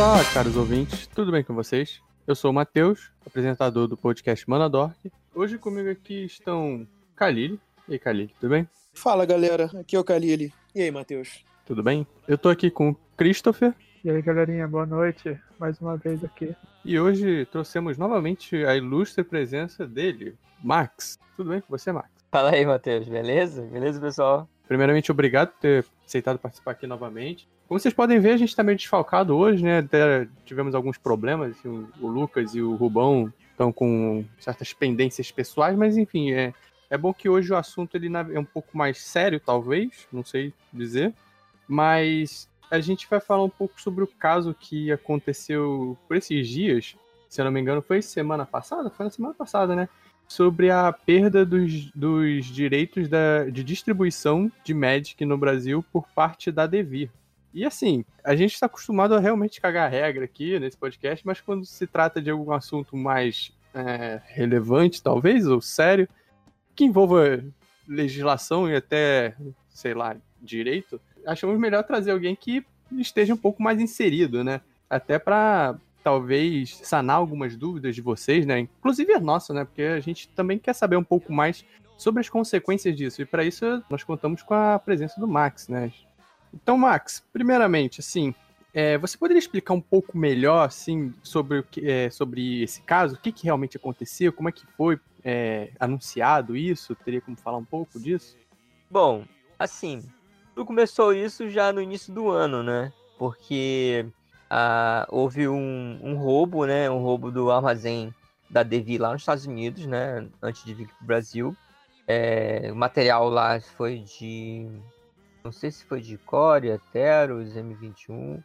Olá, caros ouvintes, tudo bem com vocês? Eu sou o Matheus, apresentador do podcast Manadork. Hoje comigo aqui estão Kalili. E aí, Kalili, tudo bem? Fala galera, aqui é o Kalili. E aí, Matheus? Tudo bem? Eu tô aqui com o Christopher. E aí, galerinha, boa noite. Mais uma vez aqui. E hoje trouxemos novamente a ilustre presença dele, Max. Tudo bem com você, Max? Fala aí, Matheus, beleza? Beleza, pessoal? Primeiramente, obrigado por ter aceitado participar aqui novamente. Como vocês podem ver, a gente está meio desfalcado hoje, né? Até tivemos alguns problemas. Assim, o Lucas e o Rubão estão com certas pendências pessoais, mas enfim, é, é bom que hoje o assunto ele é um pouco mais sério, talvez, não sei dizer. Mas a gente vai falar um pouco sobre o caso que aconteceu por esses dias. Se eu não me engano, foi semana passada? Foi na semana passada, né? Sobre a perda dos, dos direitos da, de distribuição de Magic no Brasil por parte da Devir. E assim, a gente está acostumado a realmente cagar regra aqui nesse podcast, mas quando se trata de algum assunto mais é, relevante, talvez, ou sério, que envolva legislação e até, sei lá, direito, achamos melhor trazer alguém que esteja um pouco mais inserido, né? Até para talvez sanar algumas dúvidas de vocês, né? Inclusive a nossa, né? Porque a gente também quer saber um pouco mais sobre as consequências disso. E para isso nós contamos com a presença do Max, né? Então, Max, primeiramente, assim, é, você poderia explicar um pouco melhor, assim, sobre, o que, é, sobre esse caso? O que, que realmente aconteceu? Como é que foi é, anunciado isso? Teria como falar um pouco disso? Bom, assim, tudo começou isso já no início do ano, né? Porque ah, houve um, um, roubo, né? Um roubo do armazém da Devi lá nos Estados Unidos, né? Antes de vir para o Brasil. É, o material lá foi de não sei se foi de Core, Teros, M21.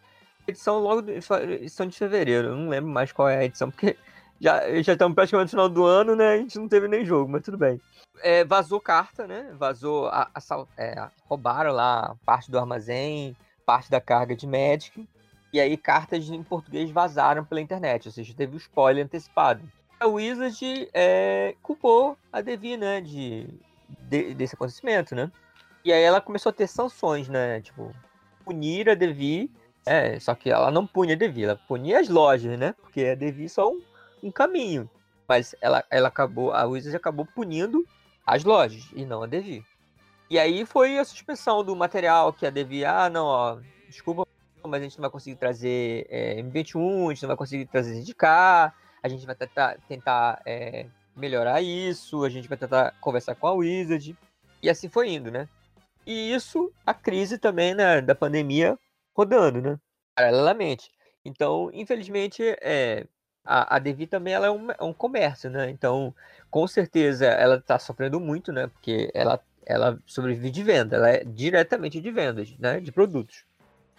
Edição logo de, edição de fevereiro. Eu não lembro mais qual é a edição, porque já, já estamos praticamente no final do ano, né? A gente não teve nem jogo, mas tudo bem. É, vazou carta, né? Vazou. A, a, é, roubaram lá parte do armazém, parte da carga de Magic. E aí cartas em português vazaram pela internet, ou seja, teve o um spoiler antecipado. A Wizard é, culpou a Devi, né? De, de, desse acontecimento, né? E aí ela começou a ter sanções, né? Tipo, punir a Devi. É, só que ela não punha a Devi, ela punia as lojas, né? Porque a Devi só um, um caminho. Mas ela, ela acabou, a Wizard acabou punindo as lojas e não a Devi. E aí foi a suspensão do material que a Devi, ah, não, ó, desculpa, mas a gente não vai conseguir trazer é, M21, a gente não vai conseguir trazer ZK, a gente vai tentar, tentar é, melhorar isso, a gente vai tentar conversar com a Wizard. E assim foi indo, né? E isso, a crise também né, da pandemia rodando, né? Paralelamente. Então, infelizmente, é, a, a Devi também ela é, um, é um comércio, né? Então, com certeza, ela está sofrendo muito, né? Porque ela, ela sobrevive de venda, ela é diretamente de vendas, né? De produtos.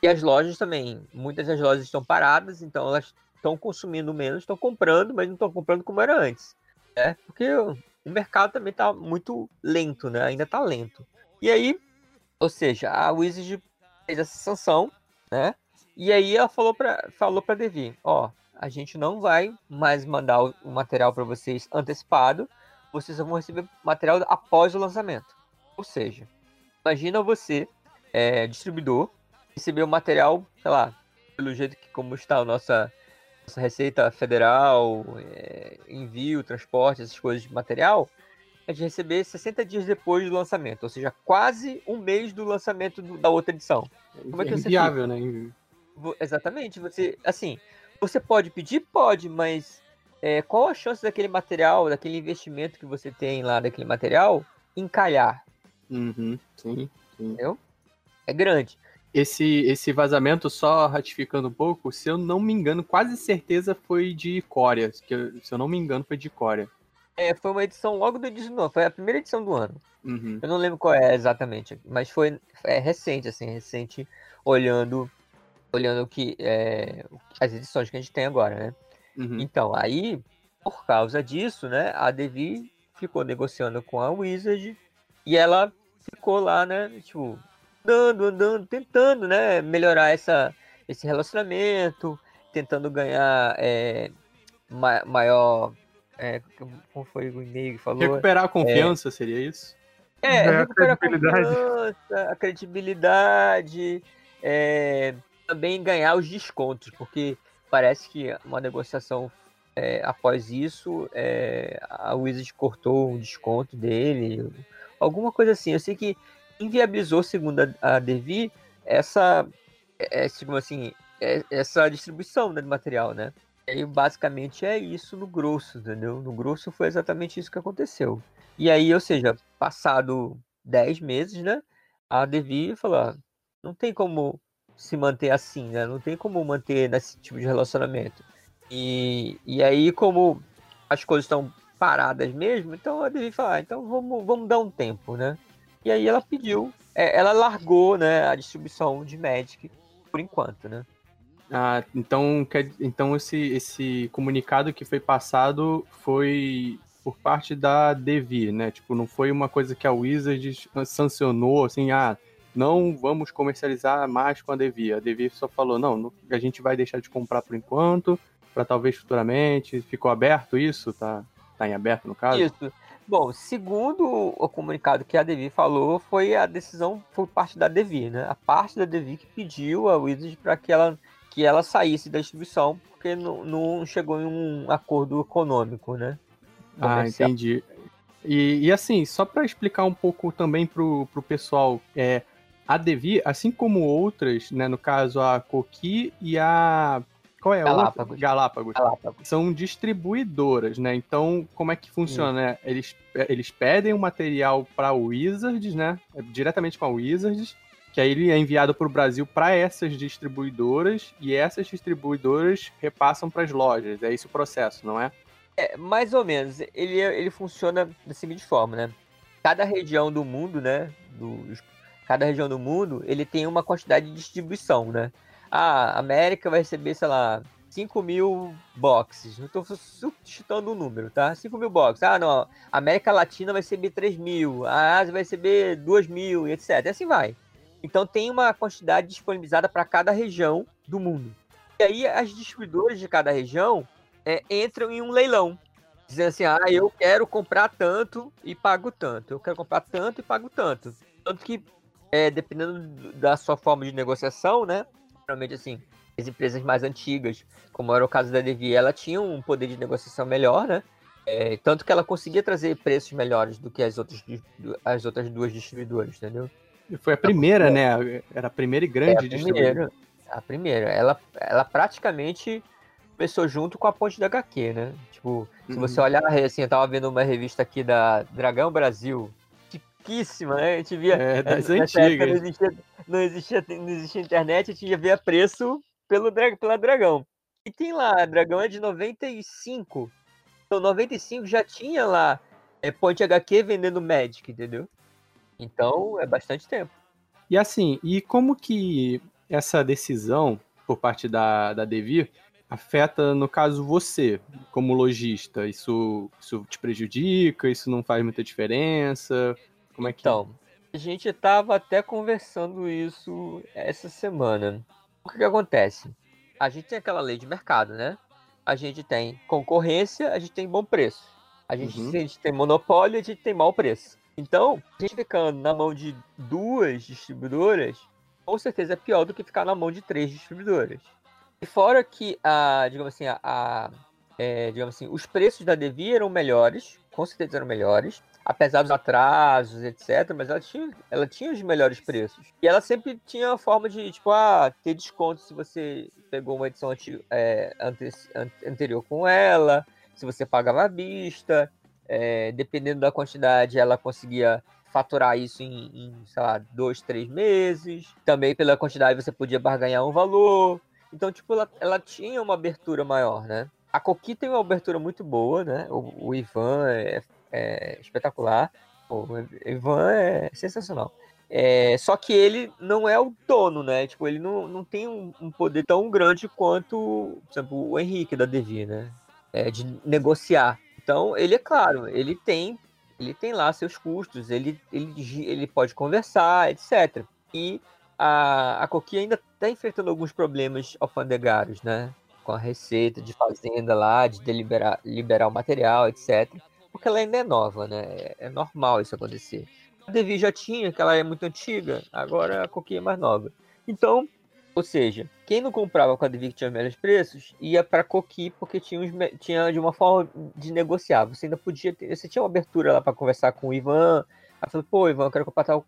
E as lojas também, muitas das lojas estão paradas, então elas estão consumindo menos, estão comprando, mas não estão comprando como era antes. Né? Porque o mercado também está muito lento, né? Ainda está lento. E aí, ou seja, a Wizard fez essa sanção, né? E aí ela falou para falou para Devi, ó, a gente não vai mais mandar o, o material para vocês antecipado, vocês vão receber material após o lançamento. Ou seja, imagina você, é, distribuidor, receber o material, sei lá, pelo jeito que como está a nossa, nossa Receita Federal, é, envio, transporte, essas coisas de material, a gente receber 60 dias depois do lançamento, ou seja, quase um mês do lançamento do, da outra edição. Como é que é você viável, né? Exatamente, você, assim, você pode pedir, pode, mas é, qual a chance daquele material, daquele investimento que você tem lá daquele material encalhar? Uhum, sim, sim. Entendeu? É grande. Esse, esse vazamento, só ratificando um pouco, se eu não me engano, quase certeza foi de Coreia. Que, se eu não me engano, foi de Coreia. É, foi uma edição logo do 19, foi a primeira edição do ano. Uhum. Eu não lembro qual é exatamente, mas foi é recente, assim, recente, olhando olhando que é, as edições que a gente tem agora, né? Uhum. Então, aí, por causa disso, né, a Devi ficou negociando com a Wizard e ela ficou lá, né, tipo, andando, andando, tentando, né, melhorar essa, esse relacionamento, tentando ganhar é, ma maior é, como foi o e-mail que falou? Recuperar a confiança, é, seria isso? É, é recuperar a confiança, a credibilidade, é, também ganhar os descontos, porque parece que uma negociação é, após isso, é, a Wizard cortou um desconto dele, alguma coisa assim. Eu sei que inviabilizou, segundo a, a Devi, essa, é, assim, é, essa distribuição né, de material, né? E basicamente é isso no grosso, entendeu? No grosso foi exatamente isso que aconteceu. E aí, ou seja, passado 10 meses, né? A Devi falou: ah, não tem como se manter assim, né? Não tem como manter nesse tipo de relacionamento. E, e aí, como as coisas estão paradas mesmo, então a Devi falou: ah, então vamos, vamos dar um tempo, né? E aí ela pediu, é, ela largou, né, a distribuição de Magic por enquanto, né? Ah, então, então esse, esse comunicado que foi passado foi por parte da Devi, né? Tipo, não foi uma coisa que a Wizard sancionou, assim, ah, não vamos comercializar mais com a Devi. A Devi só falou, não, a gente vai deixar de comprar por enquanto, para talvez futuramente. Ficou aberto isso? Tá, tá em aberto no caso? Isso. Bom, segundo o comunicado que a Devi falou, foi a decisão foi parte da Devi, né? A parte da Devi que pediu a Wizard para que ela que ela saísse da distribuição, porque não, não chegou em um acordo econômico, né? Ah, entendi. E, e assim, só para explicar um pouco também pro, pro pessoal, é, a Devi, assim como outras, né, no caso a Coqui e a qual é Galápagos. Galápagos. Galápagos. São distribuidoras, né? Então, como é que funciona, né? Eles, eles pedem o material para o Wizards, né? Diretamente com a Wizards, que aí ele é enviado para o Brasil para essas distribuidoras e essas distribuidoras repassam para as lojas. É esse o processo, não é? É, mais ou menos. Ele, ele funciona da seguinte forma, né? Cada região do mundo, né? Dos, cada região do mundo, ele tem uma quantidade de distribuição, né? a América vai receber, sei lá, 5 mil boxes. Não estou o um número, tá? 5 mil boxes. Ah, não. A América Latina vai receber 3 mil. A Ásia vai receber 2 mil, etc. E assim vai. Então tem uma quantidade disponibilizada para cada região do mundo. E aí as distribuidoras de cada região é, entram em um leilão. Dizendo assim, ah, eu quero comprar tanto e pago tanto. Eu quero comprar tanto e pago tanto. Tanto que, é, dependendo da sua forma de negociação, né? geralmente assim, as empresas mais antigas, como era o caso da Devi, ela tinha um poder de negociação melhor, né? É, tanto que ela conseguia trazer preços melhores do que as outras, as outras duas distribuidoras, entendeu? Foi a primeira, né? Era a primeira e grande é a primeira, A primeira. Ela, ela praticamente começou junto com a ponte da HQ, né? Tipo, se uhum. você olhar, assim, eu tava vendo uma revista aqui da Dragão Brasil, riquíssima, né? A gente via. É, das antigas. Não existia, não, existia, não existia internet, a gente ia ver preço pelo, pela Dragão. E tem lá, a Dragão é de 95. Então, 95 já tinha lá é, Ponte HQ vendendo Magic, entendeu? Então, é bastante tempo. E assim, e como que essa decisão por parte da, da Devir afeta, no caso, você, como lojista? Isso, isso te prejudica? Isso não faz muita diferença? Como é que Então, a gente tava até conversando isso essa semana. O que, que acontece? A gente tem aquela lei de mercado, né? A gente tem concorrência, a gente tem bom preço. A gente, uhum. a gente tem monopólio, a gente tem mau preço. Então, a gente ficando na mão de duas distribuidoras, com certeza é pior do que ficar na mão de três distribuidoras. E fora que a, digamos assim, a, a é, digamos assim, os preços da Devi eram melhores, com certeza eram melhores apesar dos atrasos, etc., mas ela tinha, ela tinha os melhores preços. E ela sempre tinha a forma de, tipo, ah, ter desconto se você pegou uma edição é, ante, anterior com ela, se você pagava à vista, é, dependendo da quantidade, ela conseguia faturar isso em, em, sei lá, dois, três meses. Também pela quantidade você podia barganhar um valor. Então, tipo, ela, ela tinha uma abertura maior, né? A Coqui tem uma abertura muito boa, né? O, o Ivan é é espetacular. O Ivan é sensacional. É, só que ele não é o dono, né? Tipo, ele não, não tem um, um poder tão grande quanto, por exemplo, o Henrique da Devi, né? É, de negociar. Então, ele é claro, ele tem, ele tem lá seus custos, ele, ele, ele pode conversar, etc. E a, a Coqui ainda está enfrentando alguns problemas alfandegários, né? Com a receita de fazenda lá, de deliberar, liberar o material, etc porque ela ainda é nova, né? É, é normal isso acontecer. A Devi já tinha, que ela é muito antiga, agora a Coquinha é mais nova. Então, Ou seja, quem não comprava com a que tinha melhores preços, ia para Coqui porque tinha, uns, tinha de uma forma de negociar. Você ainda podia ter, você tinha uma abertura lá para conversar com o Ivan. Aí falou, pô, Ivan, eu quero comprar tal,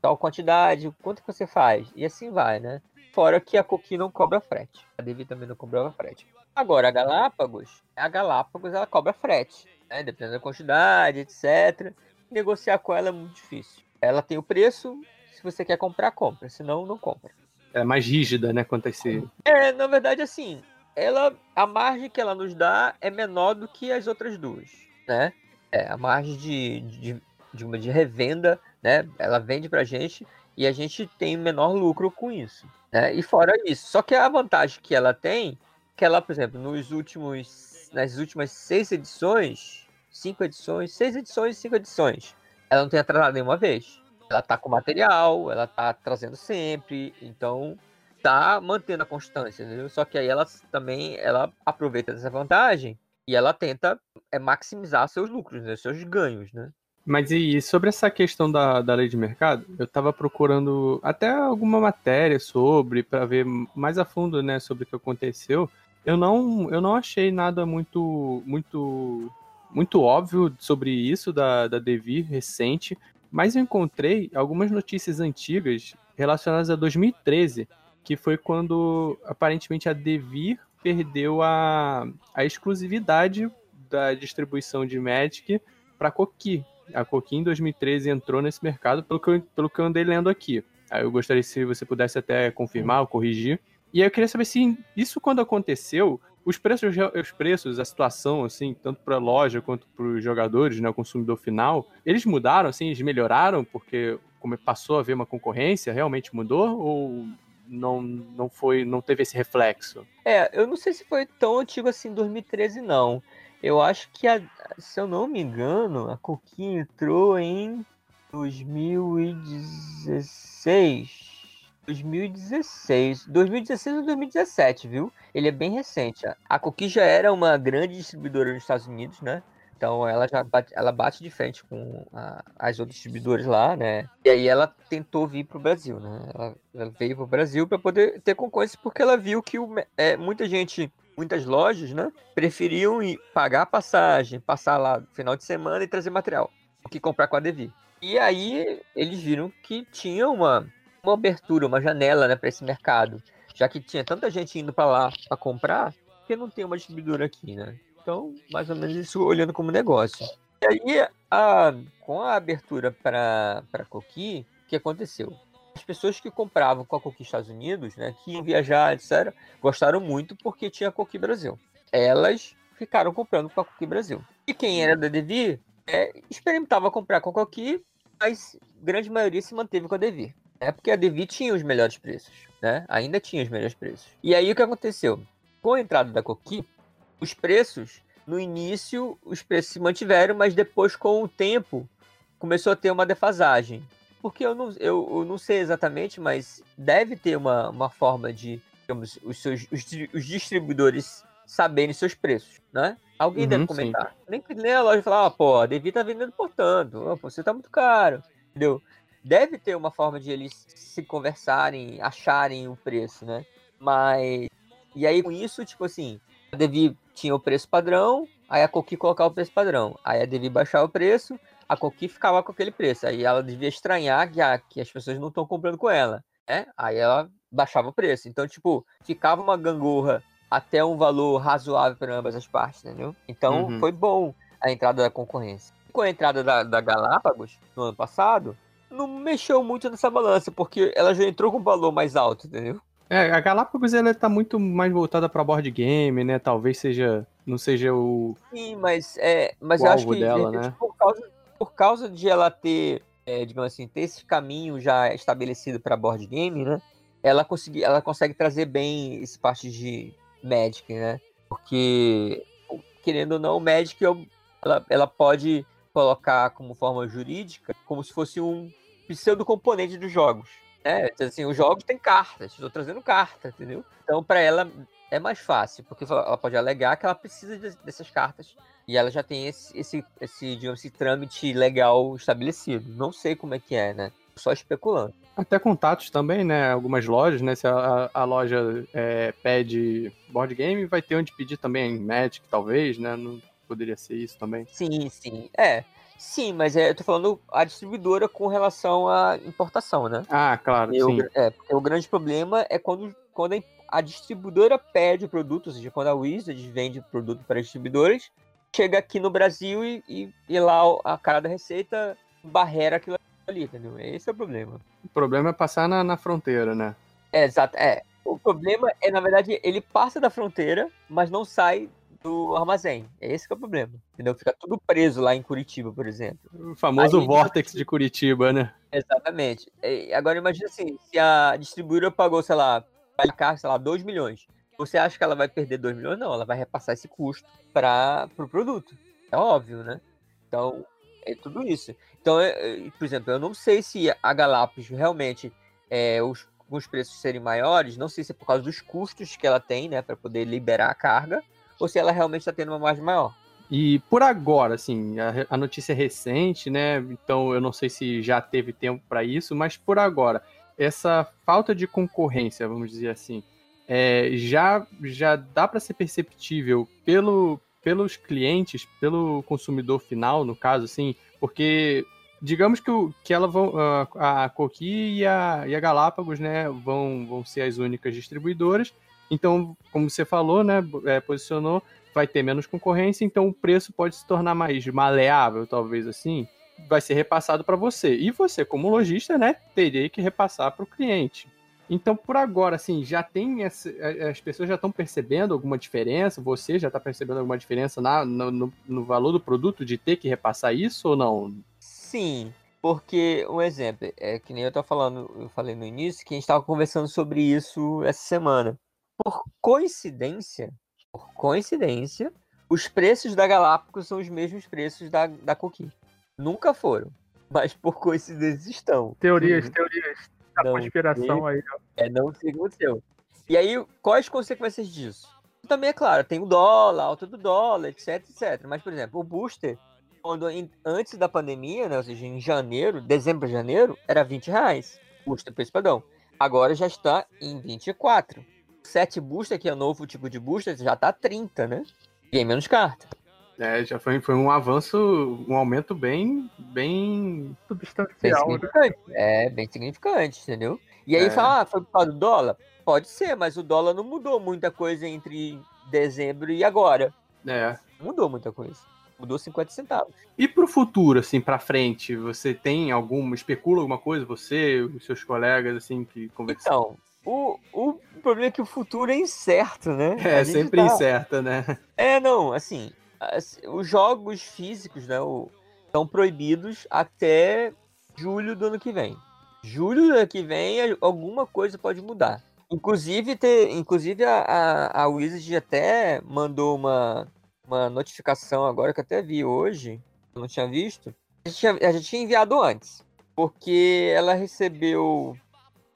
tal quantidade, quanto que você faz? E assim vai, né? Fora que a Coqui não cobra frete. A Devi também não cobrava frete. Agora, a Galápagos, a Galápagos ela cobra frete, né? Dependendo da quantidade, etc. Negociar com ela é muito difícil. Ela tem o preço, se você quer comprar, compra. Senão, não compra. É mais rígida, né, quanto a esse... É, na verdade, assim, ela, a margem que ela nos dá é menor do que as outras duas, né? É, a margem de, de, de, uma, de revenda, né? Ela vende pra gente e a gente tem menor lucro com isso, né? E fora isso, só que a vantagem que ela tem, que ela, por exemplo, nos últimos, nas últimas seis edições, cinco edições, seis edições, cinco edições, ela não tem atrasado nenhuma vez ela tá com material, ela tá trazendo sempre, então tá mantendo a constância, entendeu? Só que aí ela também ela aproveita dessa vantagem e ela tenta é, maximizar seus lucros, né? seus ganhos, né? Mas e sobre essa questão da, da lei de mercado, eu estava procurando até alguma matéria sobre, para ver mais a fundo, né, sobre o que aconteceu. Eu não, eu não achei nada muito, muito, muito óbvio sobre isso da, da Devi recente. Mas eu encontrei algumas notícias antigas relacionadas a 2013, que foi quando aparentemente a Devir perdeu a, a exclusividade da distribuição de Magic para Coqui. A Coqui em 2013 entrou nesse mercado, pelo que, eu, pelo que eu andei lendo aqui. Aí eu gostaria se você pudesse até confirmar ou corrigir. E aí eu queria saber se isso quando aconteceu, os preços, os preços, a situação, assim, tanto para a loja quanto para os jogadores, né, o consumidor final, eles mudaram, assim, eles melhoraram porque como passou a haver uma concorrência, realmente mudou ou não, não foi, não teve esse reflexo? É, eu não sei se foi tão antigo assim, 2013 não. Eu acho que, a, se eu não me engano, a Coquinha entrou em 2016. 2016. 2016 ou 2017, viu? Ele é bem recente. A Cookie já era uma grande distribuidora nos Estados Unidos, né? Então ela já bate, ela bate de frente com a, as outras distribuidoras lá, né? E aí ela tentou vir para o Brasil, né? Ela, ela veio para o Brasil para poder ter concorrência porque ela viu que o, é, muita gente, muitas lojas, né? Preferiam ir pagar a passagem, passar lá no final de semana e trazer material, do que comprar com a Devi. E aí eles viram que tinha uma uma abertura, uma janela, né, para esse mercado, já que tinha tanta gente indo para lá para comprar, que não tem uma distribuidora aqui, né? Então, mais ou menos isso olhando como negócio. E aí, a, com a abertura para para Coqui, o que aconteceu? As pessoas que compravam com a Coqui Estados Unidos, né, que iam viajar, etc., gostaram muito porque tinha a Coqui Brasil. Elas ficaram comprando com a Coqui Brasil. E quem era da Devi é, experimentava comprar com a Coqui, mas grande maioria se manteve com a Devi. É porque a Devi tinha os melhores preços, né? Ainda tinha os melhores preços. E aí o que aconteceu? Com a entrada da Coqui, os preços, no início, os preços se mantiveram, mas depois, com o tempo, começou a ter uma defasagem. Porque eu não, eu, eu não sei exatamente, mas deve ter uma, uma forma de, digamos, os, seus, os, os distribuidores saberem seus preços, né? Alguém uhum, deve comentar. Nem, nem a loja falar, ah, pô, a Devi tá vendendo por tanto, oh, você tá muito caro, entendeu? Deve ter uma forma de eles se conversarem, acharem o preço, né? Mas. E aí com isso, tipo assim, a Devi tinha o preço padrão, aí a Coqui colocava o preço padrão. Aí a Devi baixava o preço, a Coqui ficava com aquele preço. Aí ela devia estranhar que, a, que as pessoas não estão comprando com ela, né? Aí ela baixava o preço. Então, tipo, ficava uma gangorra até um valor razoável para ambas as partes, entendeu? Então, uhum. foi bom a entrada da concorrência. Com a entrada da, da Galápagos no ano passado, não mexeu muito nessa balança, porque ela já entrou com um valor mais alto, entendeu? É, a Galápagos ela tá muito mais voltada para board game, né? Talvez seja, não seja o Sim, mas é, mas eu acho que dela, né? por causa por causa de ela ter, é, digamos assim, ter esse caminho já estabelecido para board game, né? Ela consegue, ela consegue trazer bem esse parte de Magic, né? Porque querendo ou não, o Magic ela, ela pode colocar como forma jurídica como se fosse um pseudo componente dos jogos. Né? Assim, os jogos têm cartas, estou trazendo carta, entendeu? Então, para ela é mais fácil, porque ela pode alegar que ela precisa dessas cartas e ela já tem esse, esse, esse, digamos, esse trâmite legal estabelecido. Não sei como é que é, né? Só especulando. Até contatos também, né? Algumas lojas, né? Se a, a loja é, pede board game, vai ter onde pedir também Magic, talvez, né? Não poderia ser isso também. Sim, sim. É. Sim, mas é, eu tô falando a distribuidora com relação à importação, né? Ah, claro, E o- sim. é, o grande problema é quando, quando a, a distribuidora pede o produto, ou seja, quando a Wizard vende produto para distribuidores, chega aqui no Brasil e, e, e lá o- a cara da receita barrera aquilo ali, entendeu? Esse é o problema. O problema é passar na, na fronteira, né? É, exato. É. O problema é, na verdade, ele passa da fronteira, mas não sai do armazém. É esse que é o problema. Entendeu? Fica tudo preso lá em Curitiba, por exemplo. O famoso Vortex de Curitiba, né? Exatamente. E agora imagina assim, se a distribuidora pagou, sei lá, vai cá, sei lá, 2 milhões. Você acha que ela vai perder 2 milhões? Não, ela vai repassar esse custo para o pro produto. É óbvio, né? Então, é tudo isso. Então, é, é, por exemplo, eu não sei se a Galápagos realmente é, os, os preços serem maiores, não sei se é por causa dos custos que ela tem, né, para poder liberar a carga, ou se ela realmente está tendo uma margem maior. E por agora, assim, a, a notícia é recente, né? Então eu não sei se já teve tempo para isso, mas por agora, essa falta de concorrência, vamos dizer assim, é, já, já dá para ser perceptível pelo, pelos clientes, pelo consumidor final, no caso, assim, porque digamos que, o, que ela vão, a, a Coqui e a, e a Galápagos, né, vão, vão ser as únicas distribuidoras. Então, como você falou, né, é, posicionou, vai ter menos concorrência, então o preço pode se tornar mais maleável, talvez assim, vai ser repassado para você. E você, como lojista, né, teria que repassar para o cliente. Então, por agora, assim, já tem essa, as pessoas já estão percebendo alguma diferença? Você já está percebendo alguma diferença na, no, no, valor do produto de ter que repassar isso ou não? Sim, porque um exemplo, é que nem eu tô falando, eu falei no início que a gente estava conversando sobre isso essa semana. Por coincidência, por coincidência, os preços da Galápagos são os mesmos preços da, da Coqui. Nunca foram, mas por coincidência estão. Teorias, Uhum. teorias da Não conspiração aí. É, não sei o que aconteceu. E aí, quais as consequências disso? Também é claro, tem o dólar, alta do dólar, etc, etc. Mas, por exemplo, o booster, quando antes da pandemia, né, ou seja, em janeiro, dezembro janeiro, era 20 reais. Booster preço padrão. Agora já está em 24. O set booster, que é o novo tipo de booster, já tá 30, né? E aí menos carta. É, já foi, foi um avanço, um aumento bem, bem Bem Substancial, né? significante. É, bem significante, entendeu? E aí É. fala, ah, foi por causa do dólar? Pode ser, mas o dólar não mudou muita coisa entre dezembro e agora. é, Não mudou muita coisa. Mudou 50 centavos. E pro futuro, assim, pra frente, você tem alguma, especula alguma coisa, você, os seus colegas, assim, que conversam? Então, o, o problema é que o futuro é incerto, né? é, sempre tá- incerta, né? É, não, assim, as- os jogos físicos, né, o- estão proibidos até julho do ano que vem. Julho do ano que vem, alguma coisa pode mudar. Inclusive, ter, inclusive a, a, a Wizard até mandou uma, uma notificação agora, que eu até vi hoje, eu não tinha visto. A gente tinha, a gente tinha enviado antes, porque ela recebeu,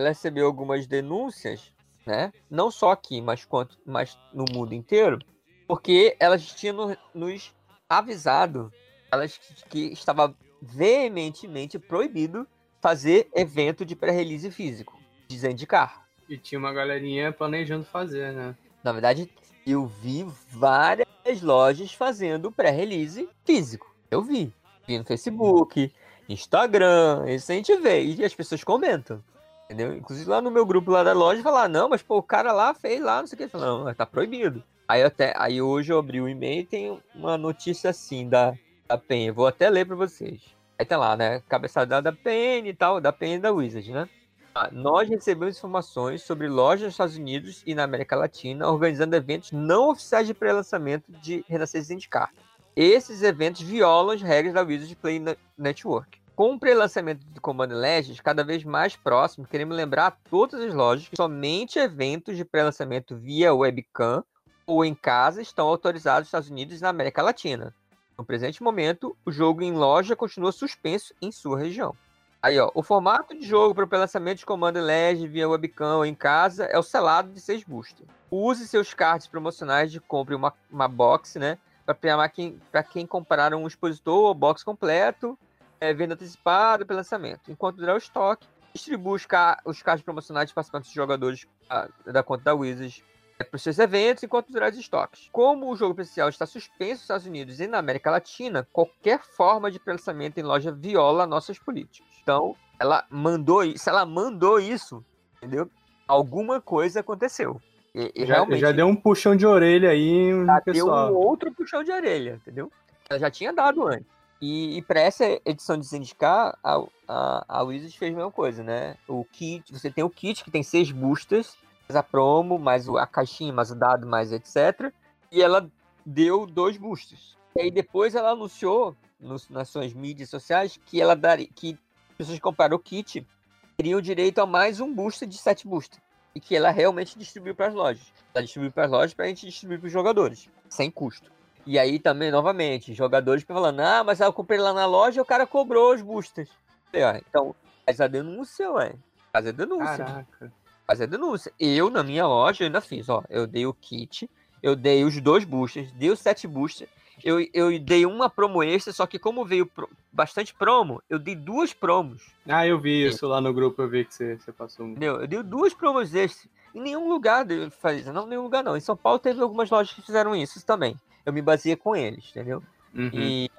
recebeu algumas denúncias, né? Não só aqui, mas, quanto, mas no mundo inteiro, porque elas tinham no- nos avisado elas que, estava veementemente proibido fazer evento de pré-release físico, de Zendikar. E tinha uma galerinha planejando fazer, né? Na verdade, eu vi várias lojas fazendo pré-release físico. Eu vi. Vi no Facebook, Instagram, isso a gente vê. E as pessoas comentam. Entendeu? Inclusive lá no meu grupo lá da loja falar, não, mas pô, o cara lá fez lá, não sei o que. Fala, não, tá proibido. Aí, até, aí hoje eu abri o e-mail e tem uma notícia assim da, da PEN. Vou até ler pra vocês. Aí tá lá, né? Cabeçada da PEN e tal, da PEN e da Wizard, né? Ah, Nós recebemos informações sobre lojas nos Estados Unidos e na América Latina organizando eventos não oficiais de pré-lançamento de Renascença Zendikar. Esses eventos violam as regras da Wizard Play Ne- Network. Com o pré-lançamento do Command Legends cada vez mais próximo, queremos lembrar a todas as lojas que somente eventos de pré-lançamento via webcam ou em casa estão autorizados nos Estados Unidos e na América Latina. No presente momento, o jogo em loja continua suspenso em sua região. Aí, ó, o formato de jogo para o lançamento de Command Legends via webcam ou em casa é o selado de 6 booster. Use seus cards promocionais de compre uma, uma box, né? Para quem, quem comprar um expositor ou box completo. É, venda antecipada pelo lançamento. Enquanto durar o estoque, distribui os, ca os cards promocionais de participantes de jogadores a, da conta da Wizards é, para os seus eventos enquanto durar os estoques. Como o jogo presencial está suspenso nos Estados Unidos e na América Latina, qualquer forma de lançamento em loja viola nossas políticas. Então, ela mandou isso, ela mandou isso, entendeu? Alguma coisa aconteceu. E, e Já, realmente já deu um puxão de orelha aí já deu pessoal. um outro puxão de orelha, entendeu? Ela já tinha dado antes. E, e para essa edição de Zendikar, a, a, a Wizards fez a mesma coisa, né? O kit, você tem o kit que tem seis boosters, mais a promo, mais a caixinha, mais o dado, mais etc. E ela deu dois boosters. E aí depois ela anunciou nas suas mídias sociais que ela daria, que pessoas que compraram o kit teriam direito a mais um booster de sete boosters. E que ela realmente distribuiu para as lojas. Ela distribuiu para as lojas para a gente distribuir para os jogadores, sem custo. E aí também, novamente, jogadores falando, ah, mas eu comprei lá na loja e o cara cobrou os boosters. Ó, Então, faz a denúncia, ué. Faz a denúncia Caraca. fazer denúncia. Eu, na minha loja, ainda fiz, ó. Eu dei o kit, eu dei os dois boosters, dei os sete boosters. Eu, eu dei uma promo extra, só que como veio pro- bastante promo, eu dei duas promos, Ah, eu vi isso lá no grupo, eu vi que você, você passou. um- entendeu? Eu dei duas promos extras. Em nenhum lugar faz não, em nenhum lugar não. Em São Paulo teve algumas lojas que fizeram isso também. Eu me baseei com eles, entendeu? Uhum. E,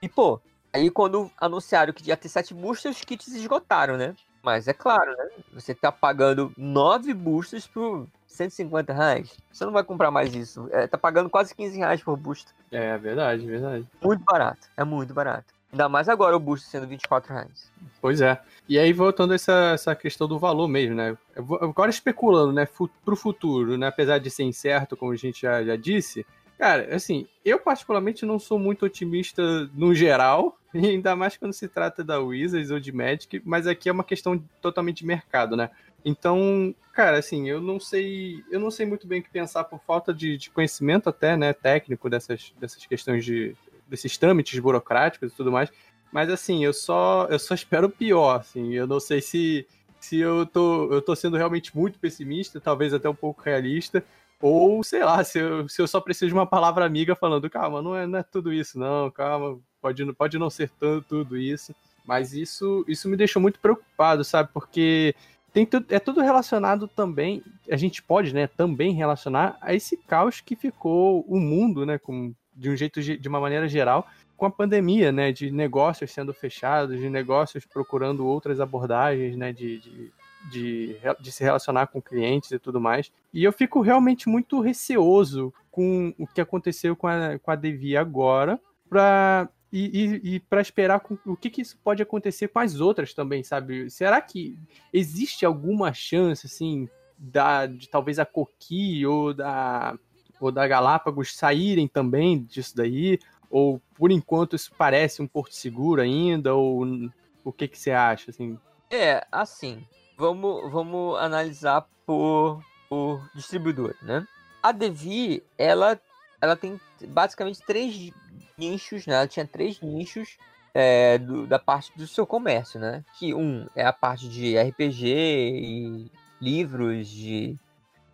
e, pô, aí quando anunciaram que ia ter sete boosters, os kits esgotaram, né? Mas é claro, né? Você tá pagando nove boosters por 150 reais. Você não vai comprar mais isso. É, tá pagando quase 15 reais por booster. É verdade, verdade. Muito barato. É muito barato. Ainda mais agora o booster sendo 24 reais. Pois é. E aí, voltando a essa, essa questão do valor mesmo, né? Agora especulando, né? Pro futuro, né? Apesar de ser incerto, como a gente já, já disse. Cara, assim, eu particularmente não sou muito otimista no geral, ainda mais quando se trata da Wizards ou de Magic, mas aqui é uma questão totalmente de mercado, né? Então, cara, assim, eu não sei, eu não sei muito bem o que pensar por falta de, de conhecimento até, né, técnico dessas, dessas questões de desses trâmites burocráticos e tudo mais. Mas assim, eu só eu só espero pior, assim. Eu não sei se se eu tô eu tô sendo realmente muito pessimista, talvez até um pouco realista, ou sei lá, se eu, se eu só preciso de uma palavra amiga falando, calma, não é, não é tudo isso não, calma, pode pode não ser tanto tudo isso. Mas isso isso me deixou muito preocupado, sabe? Porque tem tudo, é tudo relacionado também, a gente pode, né, também relacionar a esse caos que ficou o mundo, né, com, de um jeito, de uma maneira geral, com a pandemia, né, de negócios sendo fechados, de negócios procurando outras abordagens, né, de, de, de, de se relacionar com clientes e tudo mais. E eu fico realmente muito receoso com o que aconteceu com a, com a Devi agora, pra, e, e, e para esperar com, o que, que isso pode acontecer com as outras também, sabe? Será que existe alguma chance, assim, da, de talvez a Coqui ou da, ou da Galápagos saírem também disso daí? Ou por enquanto isso parece um porto seguro ainda? Ou o que, que você acha, assim? É, assim, vamos, vamos analisar por, por distribuidor, né? A Devi, ela, ela tem basicamente três nichos, né? Ela tinha três nichos é, do- da parte do seu comércio, né? Que um é a parte de RPG e livros de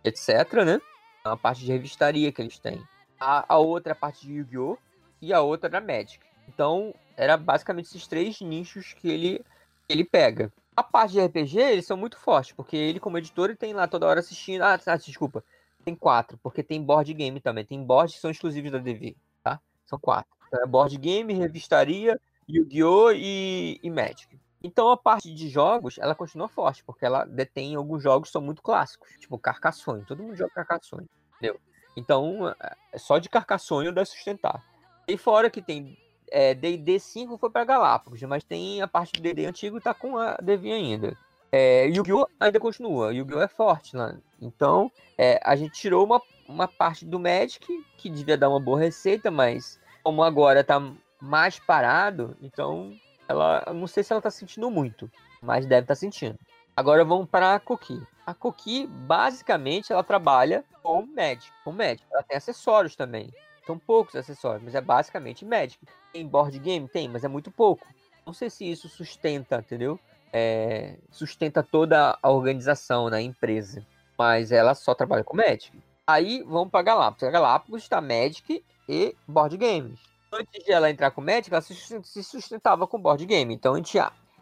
etc, né? A parte de revistaria que eles têm. A, a outra é a parte de Yu-Gi-Oh! e a outra era Magic. Então, era basicamente esses três nichos que ele, que ele pega. A parte de RPG, eles são muito fortes, porque ele, como editor, ele tem lá toda hora assistindo. Ah, ah, desculpa. Tem quatro, porque tem board game também. Tem boards que são exclusivos da DV, tá? São quatro. Então, é board game, revistaria, Yu-Gi-Oh! E, e Magic. Então a parte de jogos, ela continua forte, porque ela detém alguns jogos que são muito clássicos, tipo Carcassonne. Todo mundo joga Carcassonne, entendeu? Então, é só de Carcassonne deve sustentar. E fora que tem é, D&D 5 foi para Galápagos, mas tem a parte do D&D antigo tá com a Devi ainda. É, Yu-Gi-Oh! ainda continua, Yu-Gi-Oh! é forte lá. Então, é, a gente tirou uma, uma parte do Magic, que devia dar uma boa receita, mas como agora tá mais parado, então ela, não sei se ela tá sentindo muito, mas deve estar tá sentindo. Agora vamos para a Coqui. A Coqui, basicamente, ela trabalha com Magic, com Magic. Ela tem acessórios também. São poucos acessórios, mas é basicamente Magic. Tem board game? Tem, mas é muito pouco. Não sei se isso sustenta, entendeu? É, sustenta toda a organização na empresa. Mas ela só trabalha com Magic. Aí vamos para Galápagos. A Galápagos está Magic e board games. antes de ela entrar com Magic, ela se susten- se sustentava com board game. Então a gente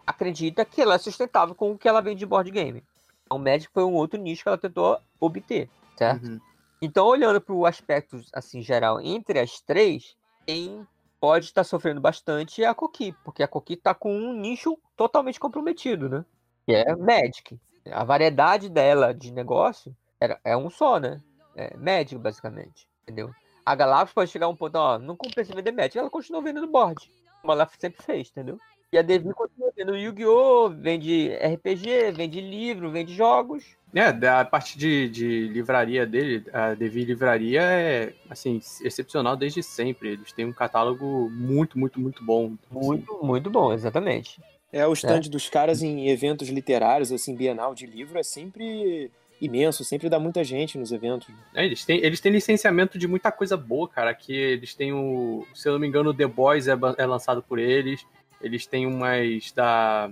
acredita que ela é sustentável com o que ela vende de board game. Então, O Magic foi um outro nicho que ela tentou obter, certo? Uhum. Então, olhando para o aspecto assim geral entre as três, quem pode estar sofrendo bastante é a Coqui, porque a Coqui está com um nicho totalmente comprometido, né? Que é Magic. A variedade dela de negócio era, é um só, né? É Magic, basicamente. Entendeu? A Galápagos pode chegar a um ponto, ó, não compensa vender Magic, ela continua vendendo board, como ela sempre fez, entendeu? E a Devi continua vendendo Yu-Gi-Oh!, vende RPG, vende livro, vende jogos. É, da parte de, de livraria dele, a Devi Livraria é, assim, excepcional desde sempre. Eles têm um catálogo muito, muito, muito bom. Muito, muito bom, exatamente. É, o stand dos caras em eventos literários, assim, Bienal de livro, é sempre imenso, sempre dá muita gente nos eventos. É, eles, têm, eles têm licenciamento de muita coisa boa, cara. Aqui eles têm o. Se eu não me engano, o The Boys é, é lançado por eles. Eles têm umas da.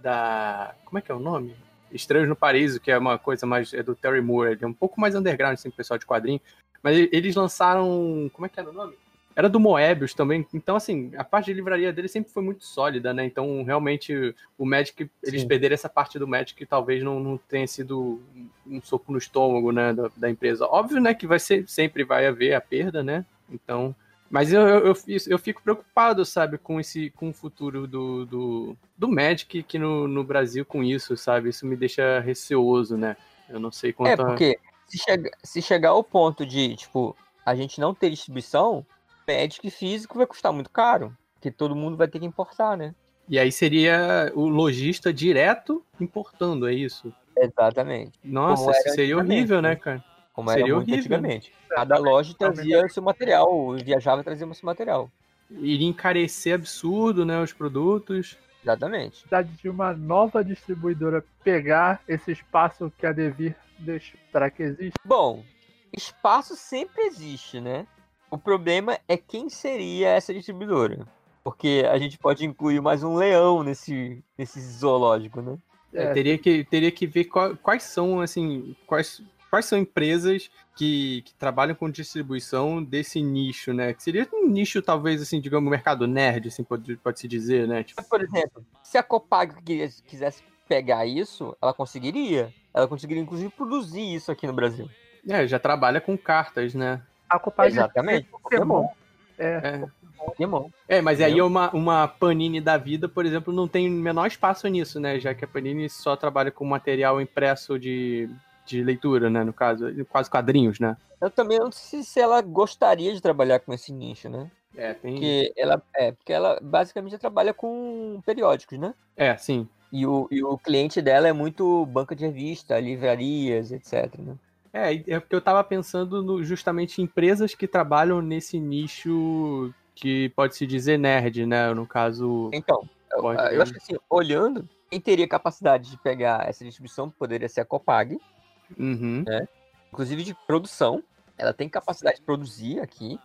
Da. Como é que é o nome? Estranhos no Paraíso, que é uma coisa mais. É do Terry Moore. Ele é um pouco mais underground, assim, pessoal de quadrinho. Mas eles lançaram. Como é que era o nome? Era do Moebius também. Então, assim, a parte de livraria dele sempre foi muito sólida, né? Então, realmente, o Magic, eles Sim. perderam essa parte do Magic que talvez não, não tenha sido um soco no estômago, né, da, da empresa. Óbvio, né, que vai ser, sempre vai haver a perda, né? Então, mas eu, eu, eu, fico preocupado, sabe, com esse, com o futuro do, do, do Magic aqui no, no Brasil com isso, sabe? Isso me deixa receoso, né? Eu não sei quanto É, a- porque se, chega, se chegar ao ponto de, tipo, a gente não ter distribuição, Magic físico vai custar muito caro. Porque todo mundo vai ter que importar, né? E aí seria o lojista direto importando, é isso? Exatamente. Nossa, isso seria horrível, né? cara? Como Seria era muito horrível. antigamente. Cada loja trazia seu material, viajava e trazia seu material. Iria encarecer absurdo, né, os produtos. Exatamente. necessidade de uma nova distribuidora pegar esse espaço que a Devir deixou. Será que existe? Bom, espaço sempre existe, né? O problema é quem seria essa distribuidora. Porque a gente pode incluir mais um leão nesse, nesse zoológico, né? É, É. teria, que, teria que ver qual- quais são, assim, quais, quais são empresas que, que trabalham com distribuição desse nicho, né? Que seria um nicho, talvez, assim, digamos, mercado nerd, assim, pode- pode-se dizer, né? Tipo, Por exemplo, se a Copag quis- quisesse pegar isso, ela conseguiria. Ela conseguiria, inclusive, produzir isso aqui no Brasil. é, já trabalha com cartas, né? A Copag Exatamente. Pokémon. É, É, Pokémon. é mas aí uma, uma Panini da vida, por exemplo, não tem o menor espaço nisso, né? Já que a Panini só trabalha com material impresso de, de leitura, né? No caso, quase quadrinhos, né? Eu também não sei se ela gostaria de trabalhar com esse nicho, né? É, tem. Porque ela, é, porque ela basicamente trabalha com periódicos, né? É, sim. E o, e o cliente dela é muito banca de revista, livrarias, etc. Né? É, é porque eu tava pensando no- justamente em empresas que trabalham nesse nicho que pode-se dizer nerd, né? No caso. Então, eu, Pode eu acho que assim, olhando, quem teria capacidade de pegar essa distribuição poderia ser a Copag, Uhum. inclusive de produção. Ela tem capacidade de produzir aqui,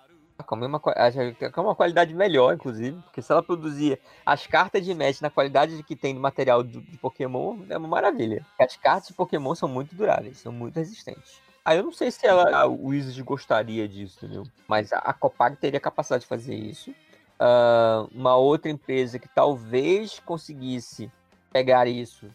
com a mesma, qua- acho que com uma qualidade melhor, inclusive, porque se ela produzir as cartas de Magic na qualidade que tem do material do- de Pokémon, é uma maravilha. As cartas de Pokémon são muito duráveis, são muito resistentes. Aí eu não sei se ela, a Wizard gostaria disso, entendeu? Mas a, a Copag teria capacidade de fazer isso. Ah, uma outra empresa que talvez conseguisse pegar isso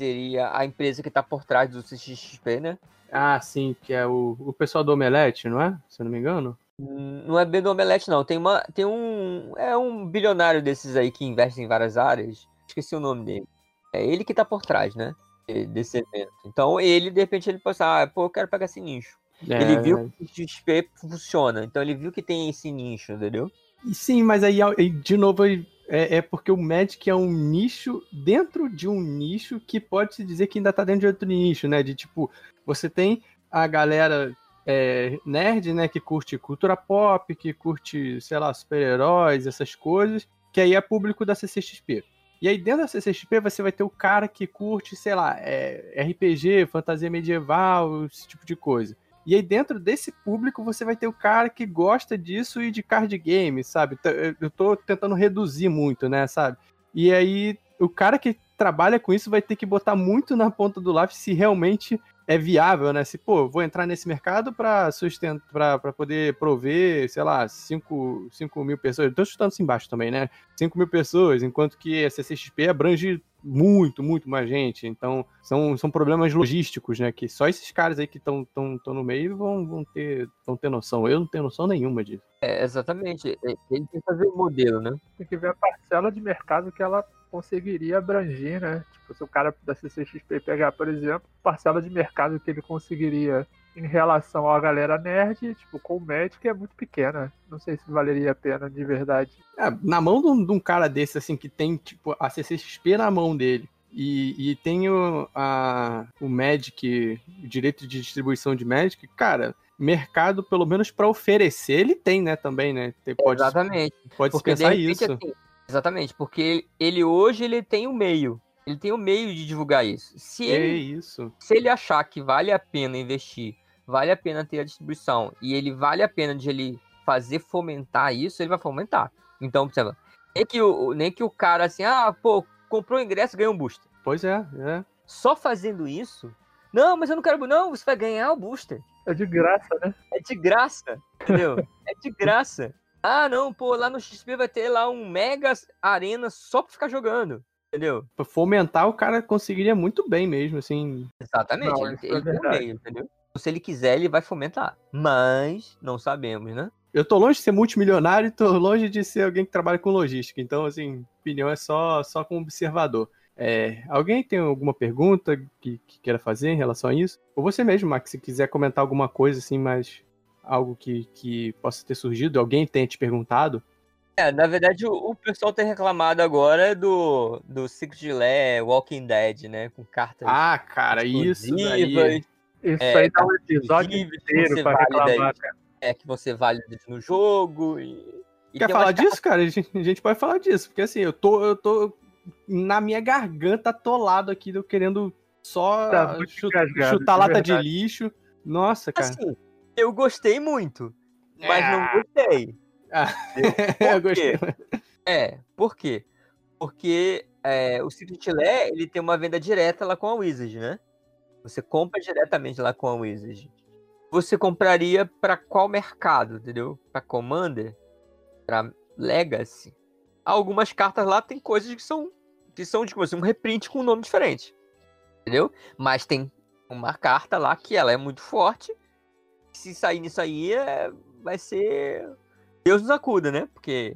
seria a empresa que está por trás do CXP, né? Ah, sim, que é o, o pessoal do Omelete, não é? Se eu não me engano. Não é bem do Omelete, não. Tem, uma, tem um. É um bilionário desses aí que investe em várias áreas. Esqueci o nome dele. É ele que tá por trás, né? de- Desse evento. Então ele, de repente, ele pensa, ah, pô, eu quero pegar esse nicho. É, Ele viu que o XP funciona. Então ele viu que tem esse nicho, entendeu? E Sim, mas aí, aí, de novo, é, é porque o Magic é um nicho dentro de um nicho que pode se dizer que ainda tá dentro de outro nicho, né? De tipo, você tem a galera é, nerd, né, que curte cultura pop, que curte, sei lá, super-heróis, essas coisas, que aí é público da CCXP. E aí dentro da CCXP você vai ter o cara que curte, sei lá, é, RPG, fantasia medieval, esse tipo de coisa. E aí dentro desse público você vai ter o cara que gosta disso e de card game, sabe? Eu- Eu tô tentando reduzir muito, né, sabe? E aí o cara que trabalha com isso vai ter que botar muito na ponta do lápis se realmente é viável, né? Se, pô, vou entrar nesse mercado para sustentar, para poder prover, sei lá, 5, 5 mil pessoas. Eu tô chutando assim embaixo também, né? 5 mil pessoas, enquanto que a CCXP abrange muito, muito mais gente. Então, são, são problemas logísticos, né? Que só esses caras aí que estão no meio vão, vão, ter, vão ter noção. Eu não tenho noção nenhuma disso. É, exatamente. Ele tem que fazer o modelo, né? Tem que ver a parcela de mercado que ela conseguiria abranger, né? Tipo, se o cara da CCXP pegar, por exemplo, parcela de mercado que ele conseguiria em relação à galera nerd, tipo, com o Magic é muito pequena. Não sei se valeria a pena de verdade. É, na mão de um, de um, cara desse, assim, que tem, tipo, a CCXP na mão dele. E, e tem o, a, o Magic, o direito de distribuição de Magic, cara, mercado, pelo menos para oferecer, ele tem, né, também, né? Tem, pode, Exatamente. Pode Porque pensar isso. Assim, exatamente, porque ele, hoje ele tem o um meio. Ele tem o um meio de divulgar isso. Se ele, é isso. Se ele achar que vale a pena investir vale a pena ter a distribuição e ele vale a pena de ele fazer fomentar isso, ele vai fomentar. Então, observa, nem que o, nem que o cara assim, ah, pô, comprou o ingresso ganhou um booster. Pois é, é. Só fazendo isso, não, mas eu não quero, não, você vai ganhar o booster. É de graça, né? É de graça, entendeu? é de graça. Ah, não, pô, lá no XP vai ter lá um mega arena só pra ficar jogando. Entendeu? Pra fomentar, o cara conseguiria muito bem mesmo, assim. Exatamente, não, ele, é ele tem meio, entendeu? Se ele quiser, ele vai fomentar. Mas não sabemos, né? Eu tô longe de ser multimilionário e tô longe de ser alguém que trabalha com logística. Então, assim, opinião é só, só como observador. É, alguém tem alguma pergunta que, que, queira fazer em relação a isso? Ou você mesmo, Max, se quiser comentar alguma coisa, assim, mas algo que, que possa ter surgido, alguém tenha te perguntado? É, na verdade, o, o pessoal tem reclamado agora do, do Secret Lair Walking Dead, né? Com cartas. Ah, cara, isso daí. Isso é, aí dá um episódio inteiro pra reclamar, cara. É que você vale no jogo e. e Quer falar disso, cara? A gente, a gente, pode falar disso, porque assim, eu tô, eu tô na minha garganta atolado aqui, eu querendo só tá chutar, chutar lata de lixo. Nossa, cara. Assim, eu gostei muito, mas não ah. gostei. Ah, eu gostei. É, por quê? Porque é, o Secret Lair, ele tem uma venda direta lá com a Wizard, né? Você compra diretamente lá com a Wizard. Você compraria para qual mercado, entendeu? Para Commander, para Legacy. Algumas cartas lá tem coisas que são que são tipo assim, um reprint com um nome diferente. Entendeu? Mas tem uma carta lá que ela é muito forte. Se sair nisso aí, é, vai ser Deus nos acuda, né? Porque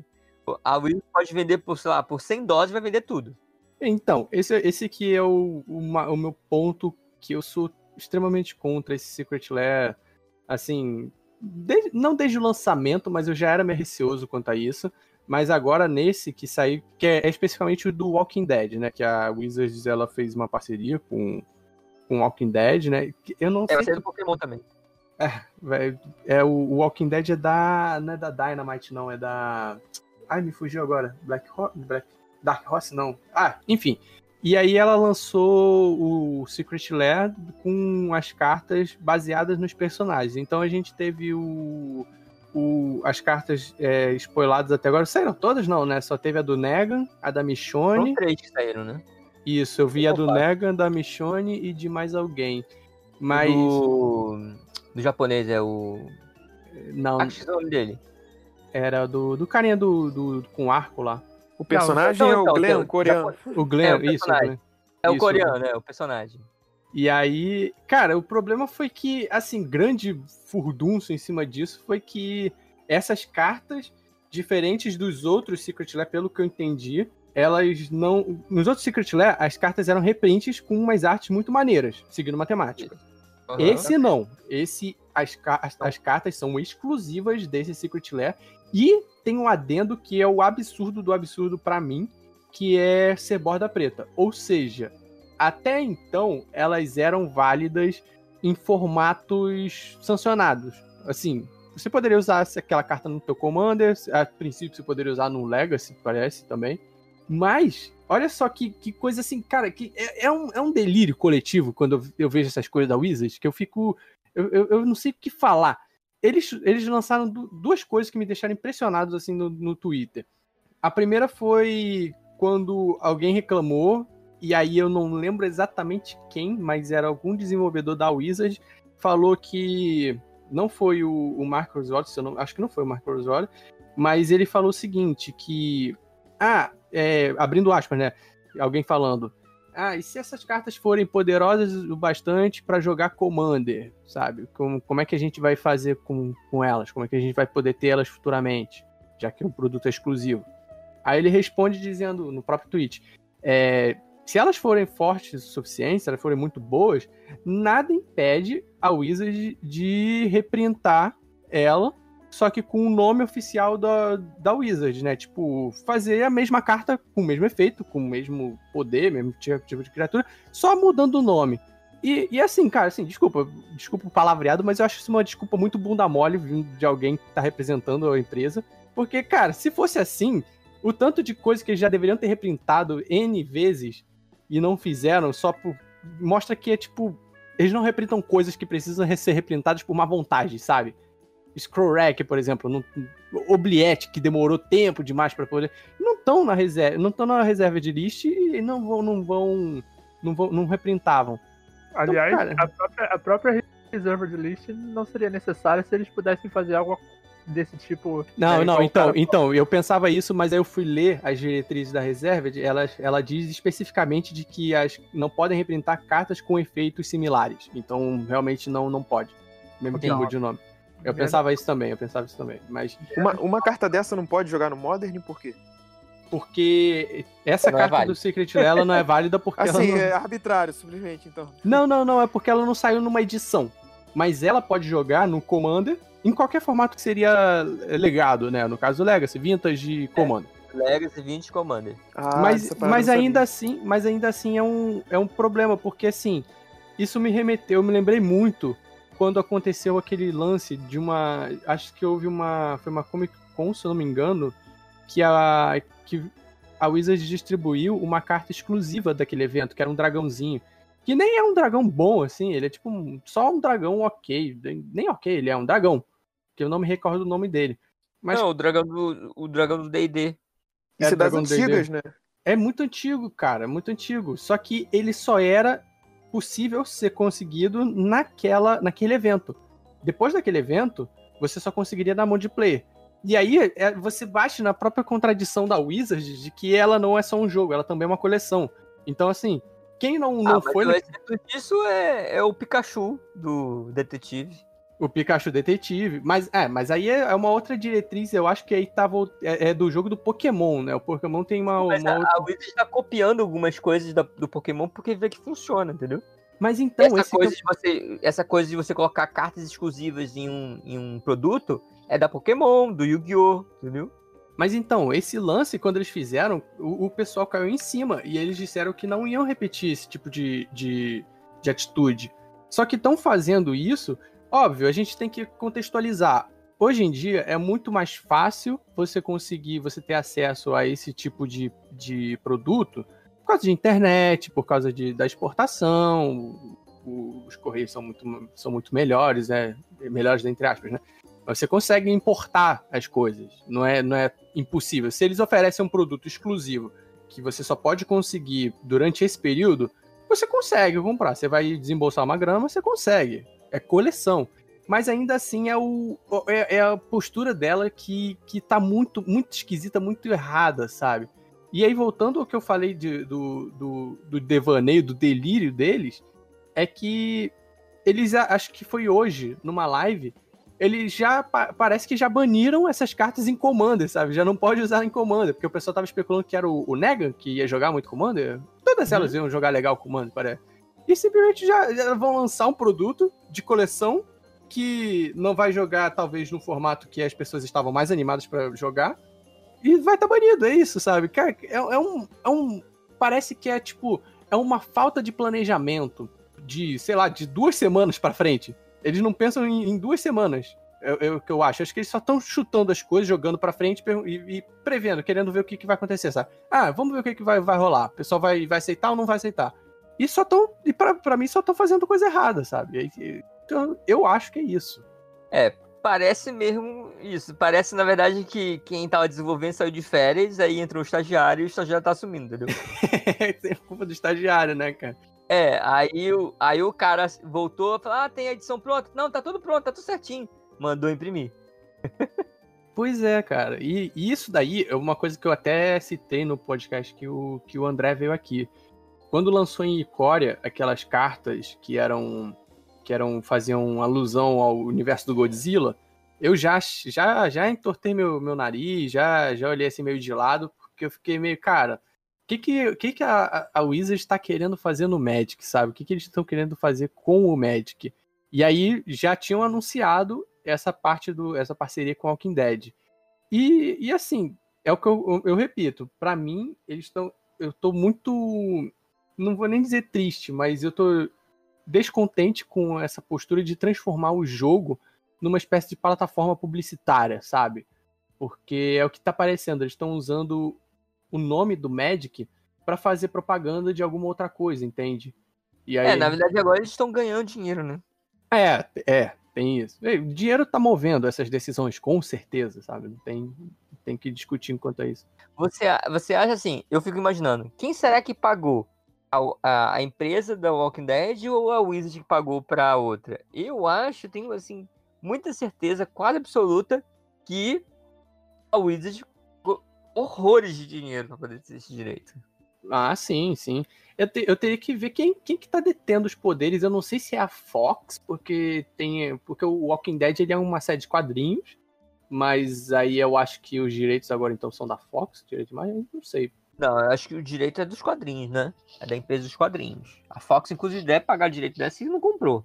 a Wizard pode vender por, sei lá, por 100 dólares vai vender tudo. Então, esse, esse aqui é o, o, o meu ponto que eu sou extremamente contra esse Secret Lair, assim, não desde o lançamento, mas eu já era meio receoso quanto a isso. Mas agora nesse que saiu, que é, é especificamente o do Walking Dead, né? Que a Wizards ela fez uma parceria com com Walking Dead, né? Eu não é, sei. É do Pokémon também. É, é, o Walking Dead é da. Não é da Dynamite, não, é da. Ai, me fugiu agora. Black, Ho Black Dark Horse, não. Ah, enfim. E aí ela lançou o Secret Lair com as cartas baseadas nos personagens. Então a gente teve o, o as cartas é, spoiladas até agora. Saíram todas não, né? Só teve a do Negan, a da Michonne. São três que saíram, né? Isso, eu vi a do Negan, da Michonne e de mais alguém. Mas... Do, do japonês é o... Não. Acho que é o nome dele. Era do, do carinha do, do, com arco lá. O personagem não, então, é o então, Glenn, o coreano. O Glenn, é, o isso. O É o coreano, é o personagem. E aí, cara, o problema foi que, assim, grande furdunço em cima disso foi que essas cartas, diferentes dos outros Secret Lair, pelo que eu entendi, elas não. Nos outros Secret Lair, as cartas eram reprints com umas artes muito maneiras, seguindo matemática. Uhum. Esse não. Esse, as, as, as cartas são exclusivas desse Secret Lair e tem um adendo que é o absurdo do absurdo para mim, que é ser borda preta. Ou seja, até então elas eram válidas em formatos sancionados. Assim, você poderia usar aquela carta no teu Commander, a princípio você poderia usar no Legacy, parece também. Mas, olha só que, que coisa assim, cara, que é, é, um, é um delírio coletivo quando eu, eu vejo essas coisas da Wizards, que eu fico. Eu, eu, eu não sei o que falar eles, eles lançaram duas coisas que me deixaram impressionados assim no, no Twitter. A primeira foi quando alguém reclamou e aí eu não lembro exatamente quem, mas era algum desenvolvedor da Wizard, falou que não foi o, o Mark Oswald, acho que não foi o Mark Oswald, mas ele falou o seguinte, que, ah, é, abrindo aspas, né, alguém falando, ah, e se essas cartas forem poderosas o bastante para jogar Commander, sabe? Como, como é que a gente vai fazer com, com elas? Como é que a gente vai poder ter elas futuramente? Já que o produto é exclusivo. Aí ele responde dizendo no próprio tweet: é, se elas forem fortes o suficiente, se elas forem muito boas, nada impede a Wizard de reprintar ela só que com o nome oficial da, da Wizard, né? Tipo, fazer a mesma carta com o mesmo efeito, com o mesmo poder, mesmo tipo de criatura, só mudando o nome. E, e assim, cara, assim, desculpa, desculpa o palavreado, mas eu acho isso uma desculpa muito bunda mole vindo de alguém que tá representando a empresa. Porque, cara, se fosse assim, o tanto de coisa que eles já deveriam ter reprintado N vezes e não fizeram só por. Mostra que é tipo. Eles não reprintam coisas que precisam ser reprintadas por má vontade, sabe? Scroll Rack, por exemplo, não, Obliette, que demorou tempo demais para poder. Não estão na reserva, não estão na reserva de list e não vão, não vão, não vão, não reprintavam. Então, Aliás, então, a, própria, a própria reserva de list não seria necessária se eles pudessem fazer algo desse tipo. Não, né, não, então, então, eu pensava isso, mas aí eu fui ler as diretrizes da reserva, ela, ela diz especificamente de que as não podem reprintar cartas com efeitos similares. Então, realmente não, não pode. Mesmo que mude o nome. Eu pensava isso também, eu pensava isso também. Mas. Uma, uma carta dessa não pode jogar no Modern, por quê? Porque essa não é carta é do Secret dela não é válida porque assim, ela. Não... é arbitrário, simplesmente, então. Não, não, não, é porque ela não saiu numa edição. Mas ela pode jogar no Commander em qualquer formato que seria legado, né? No caso do Legacy, Vintage e Commander. É, Legacy, Vintage Commander. Ah, mas mas ainda assim, mas ainda assim é um, é um problema, porque assim, isso me remeteu, eu me lembrei muito quando aconteceu aquele lance de uma. Acho que houve uma. Foi uma Comic Con, se eu não me engano, que a, que a Wizard distribuiu uma carta exclusiva daquele evento, que era um dragãozinho. Que nem é um dragão bom, assim, ele é tipo um, só um dragão ok. Nem ok, ele é um dragão. Que eu não me recordo do nome dele. Mas... Não, o dragão do. O dragão do DD. Isso é, é das antigas, né? É muito antigo, cara, muito antigo. Só que ele só era possível ser conseguido naquela, naquele evento. Depois daquele evento, você só conseguiria na mão de player. E aí é, você bate na própria contradição da Wizard de que ela não é só um jogo, ela também é uma coleção. Então, assim, quem não, não ah, foi. O exemplo disso é, é o Pikachu do Detetive. O Pikachu Detetive. Mas, é, mas aí é, é uma outra diretriz, eu acho que aí tava. É, é do jogo do Pokémon, né? O Pokémon tem uma. Mas uma a, outra... a Wizard tá copiando algumas coisas da, do Pokémon porque vê que funciona, entendeu? Mas então. Essa, coisa, de você, essa coisa de você colocar cartas exclusivas em um, em um produto é da Pokémon, do Yu-Gi-Oh! Entendeu? Mas então, esse lance, quando eles fizeram, o, o, pessoal caiu em cima e eles disseram que não iam repetir esse tipo de, de, de atitude. Só que estão fazendo isso Óbvio, a gente tem que contextualizar. Hoje em dia é muito mais fácil você conseguir, você ter acesso a esse tipo de, de produto por causa de internet, por causa de, da exportação. Os correios são muito, são muito melhores, né? Melhores entre aspas, né? Você consegue importar as coisas, não é, não é impossível. Se eles oferecem um produto exclusivo que você só pode conseguir durante esse período, você consegue comprar. Você vai desembolsar uma grama, você consegue é coleção. Mas ainda assim é, o, é, é, a postura dela que, que tá muito, muito esquisita, muito errada, sabe? E aí, voltando ao que eu falei de, do, do, do devaneio, do delírio deles, é que eles, acho que foi hoje, numa live, eles já parece que já baniram essas cartas em Commander, sabe? Já não pode usar em Commander, porque o pessoal tava especulando que era o, o Negan, que ia jogar muito Commander. Todas elas uhum. iam jogar legal Commander, parece e simplesmente já, já vão lançar um produto de coleção que não vai jogar, talvez, no formato que as pessoas estavam mais animadas para jogar. E vai estar tá banido, é isso, sabe? Cara, é, é, um, é um. Parece que é tipo. É uma falta de planejamento de, sei lá, de duas semanas para frente. Eles não pensam em, em duas semanas. É, é, o que eu acho. Acho que eles só estão chutando as coisas, jogando para frente e, e, prevendo, querendo ver o que, que vai acontecer, sabe? Ah, vamos ver o que, que vai, vai rolar. O pessoal vai, vai aceitar ou não vai aceitar? E só estão. E pra, pra mim só estão fazendo coisa errada, sabe? Então, eu acho que é isso. É, parece mesmo isso. Parece, na verdade, que quem tava desenvolvendo saiu de férias, aí entrou o estagiário e o estagiário tá assumindo, entendeu? é culpa do estagiário, né, cara? É, aí o, aí o cara voltou e falou: Ah, tem a edição pronta? Não, tá tudo pronto, tá tudo certinho. Mandou imprimir. Pois é, cara. E, e, isso daí é uma coisa que eu até citei no podcast que o, que o André veio aqui. Quando lançou em Icória aquelas cartas que eram que eram faziam alusão ao universo do Godzilla, eu já já já entortei meu, meu nariz, já já olhei assim meio de lado, porque eu fiquei meio, cara, o que que, que, que a, a Wizard está querendo fazer no Magic, sabe? O que, que eles estão querendo fazer com o Magic? E aí já tinham anunciado essa parte do essa parceria com Walking Dead. E, e assim, é o que eu, eu, eu repito, para mim eles estão eu tô muito não vou nem dizer triste, mas eu tô descontente com essa postura de transformar o jogo numa espécie de plataforma publicitária, sabe? Porque é o que tá aparecendo, eles estão usando o nome do Magic para fazer propaganda de alguma outra coisa, entende? E aí... É, na verdade agora eles estão ganhando dinheiro, né? É, é, tem isso. O dinheiro tá movendo essas decisões, com certeza, sabe? Não tem, tem que discutir quanto a isso. Você, você acha assim, eu fico imaginando, quem será que pagou a, a, empresa da Walking Dead ou a Wizard que pagou para a outra? Eu acho, tenho assim, muita certeza, quase absoluta, que a Wizard horrores de dinheiro para poder ter esse direito. Ah, sim, sim. Eu, te, eu teria que ver quem, quem que tá detendo os poderes. Eu não sei se é a Fox, porque tem. Porque o Walking Dead ele é uma série de quadrinhos. Mas aí eu acho que os direitos agora então são da Fox, direito de imagem, não sei. Não, eu acho que o direito é dos quadrinhos, né? É da empresa dos quadrinhos. A Fox, inclusive, deve pagar o direito dessa e não comprou.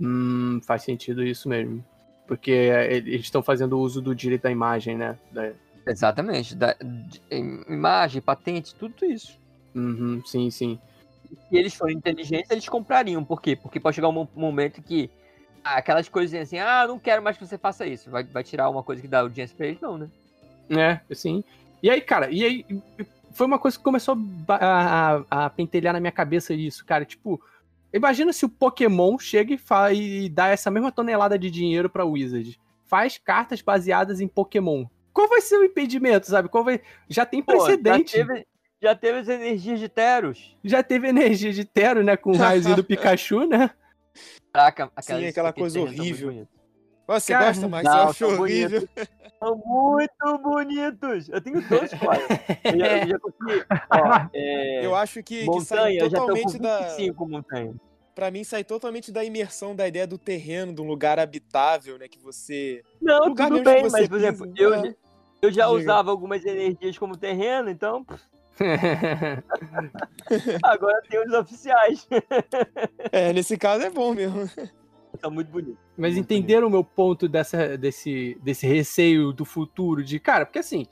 Hum, faz sentido isso mesmo. Porque é, eles estão fazendo uso do direito da imagem, né? Da... Exatamente. Da, de, imagem, patente, tudo isso. Uhum, sim, sim. Se eles forem inteligentes, eles comprariam. Por quê? Porque pode chegar um momento que ah, aquelas coisinhas assim, ah, não quero mais que você faça isso. Vai, vai tirar uma coisa que dá audiência pra eles, não, né? É, sim. E aí, cara, e aí foi uma coisa que começou a, a, a pentelhar na minha cabeça isso, cara. Tipo, imagina se o Pokémon chega e, faz, e dá essa mesma tonelada de dinheiro pra Wizard. Faz cartas baseadas em Pokémon. Qual vai ser o impedimento, sabe? Qual vai... Já tem precedente. Pô, já, teve, já teve as energias de Teros. Já teve energia de Tero, né? Com o raiozinho do Pikachu, né? Caraca, Sim, aquela coisa horrível. Você Cara, gosta, mas não, eu acho horrível. São muito bonitos. Eu tenho dois quadros. Eu já, já consegui. Ó, é... Eu acho que, montanha, que sai totalmente da. montanha. Pra mim, sai totalmente da imersão da ideia do terreno, de um lugar habitável, né? Que você. Não, lugar tudo bem, mas, por exemplo, eu, né? eu já Diga. usava algumas energias como terreno, então. Agora tem os oficiais. é, nesse caso é bom mesmo. Tá muito bonito. Mas muito entenderam o meu ponto dessa, desse, desse receio do futuro? De, cara, porque assim,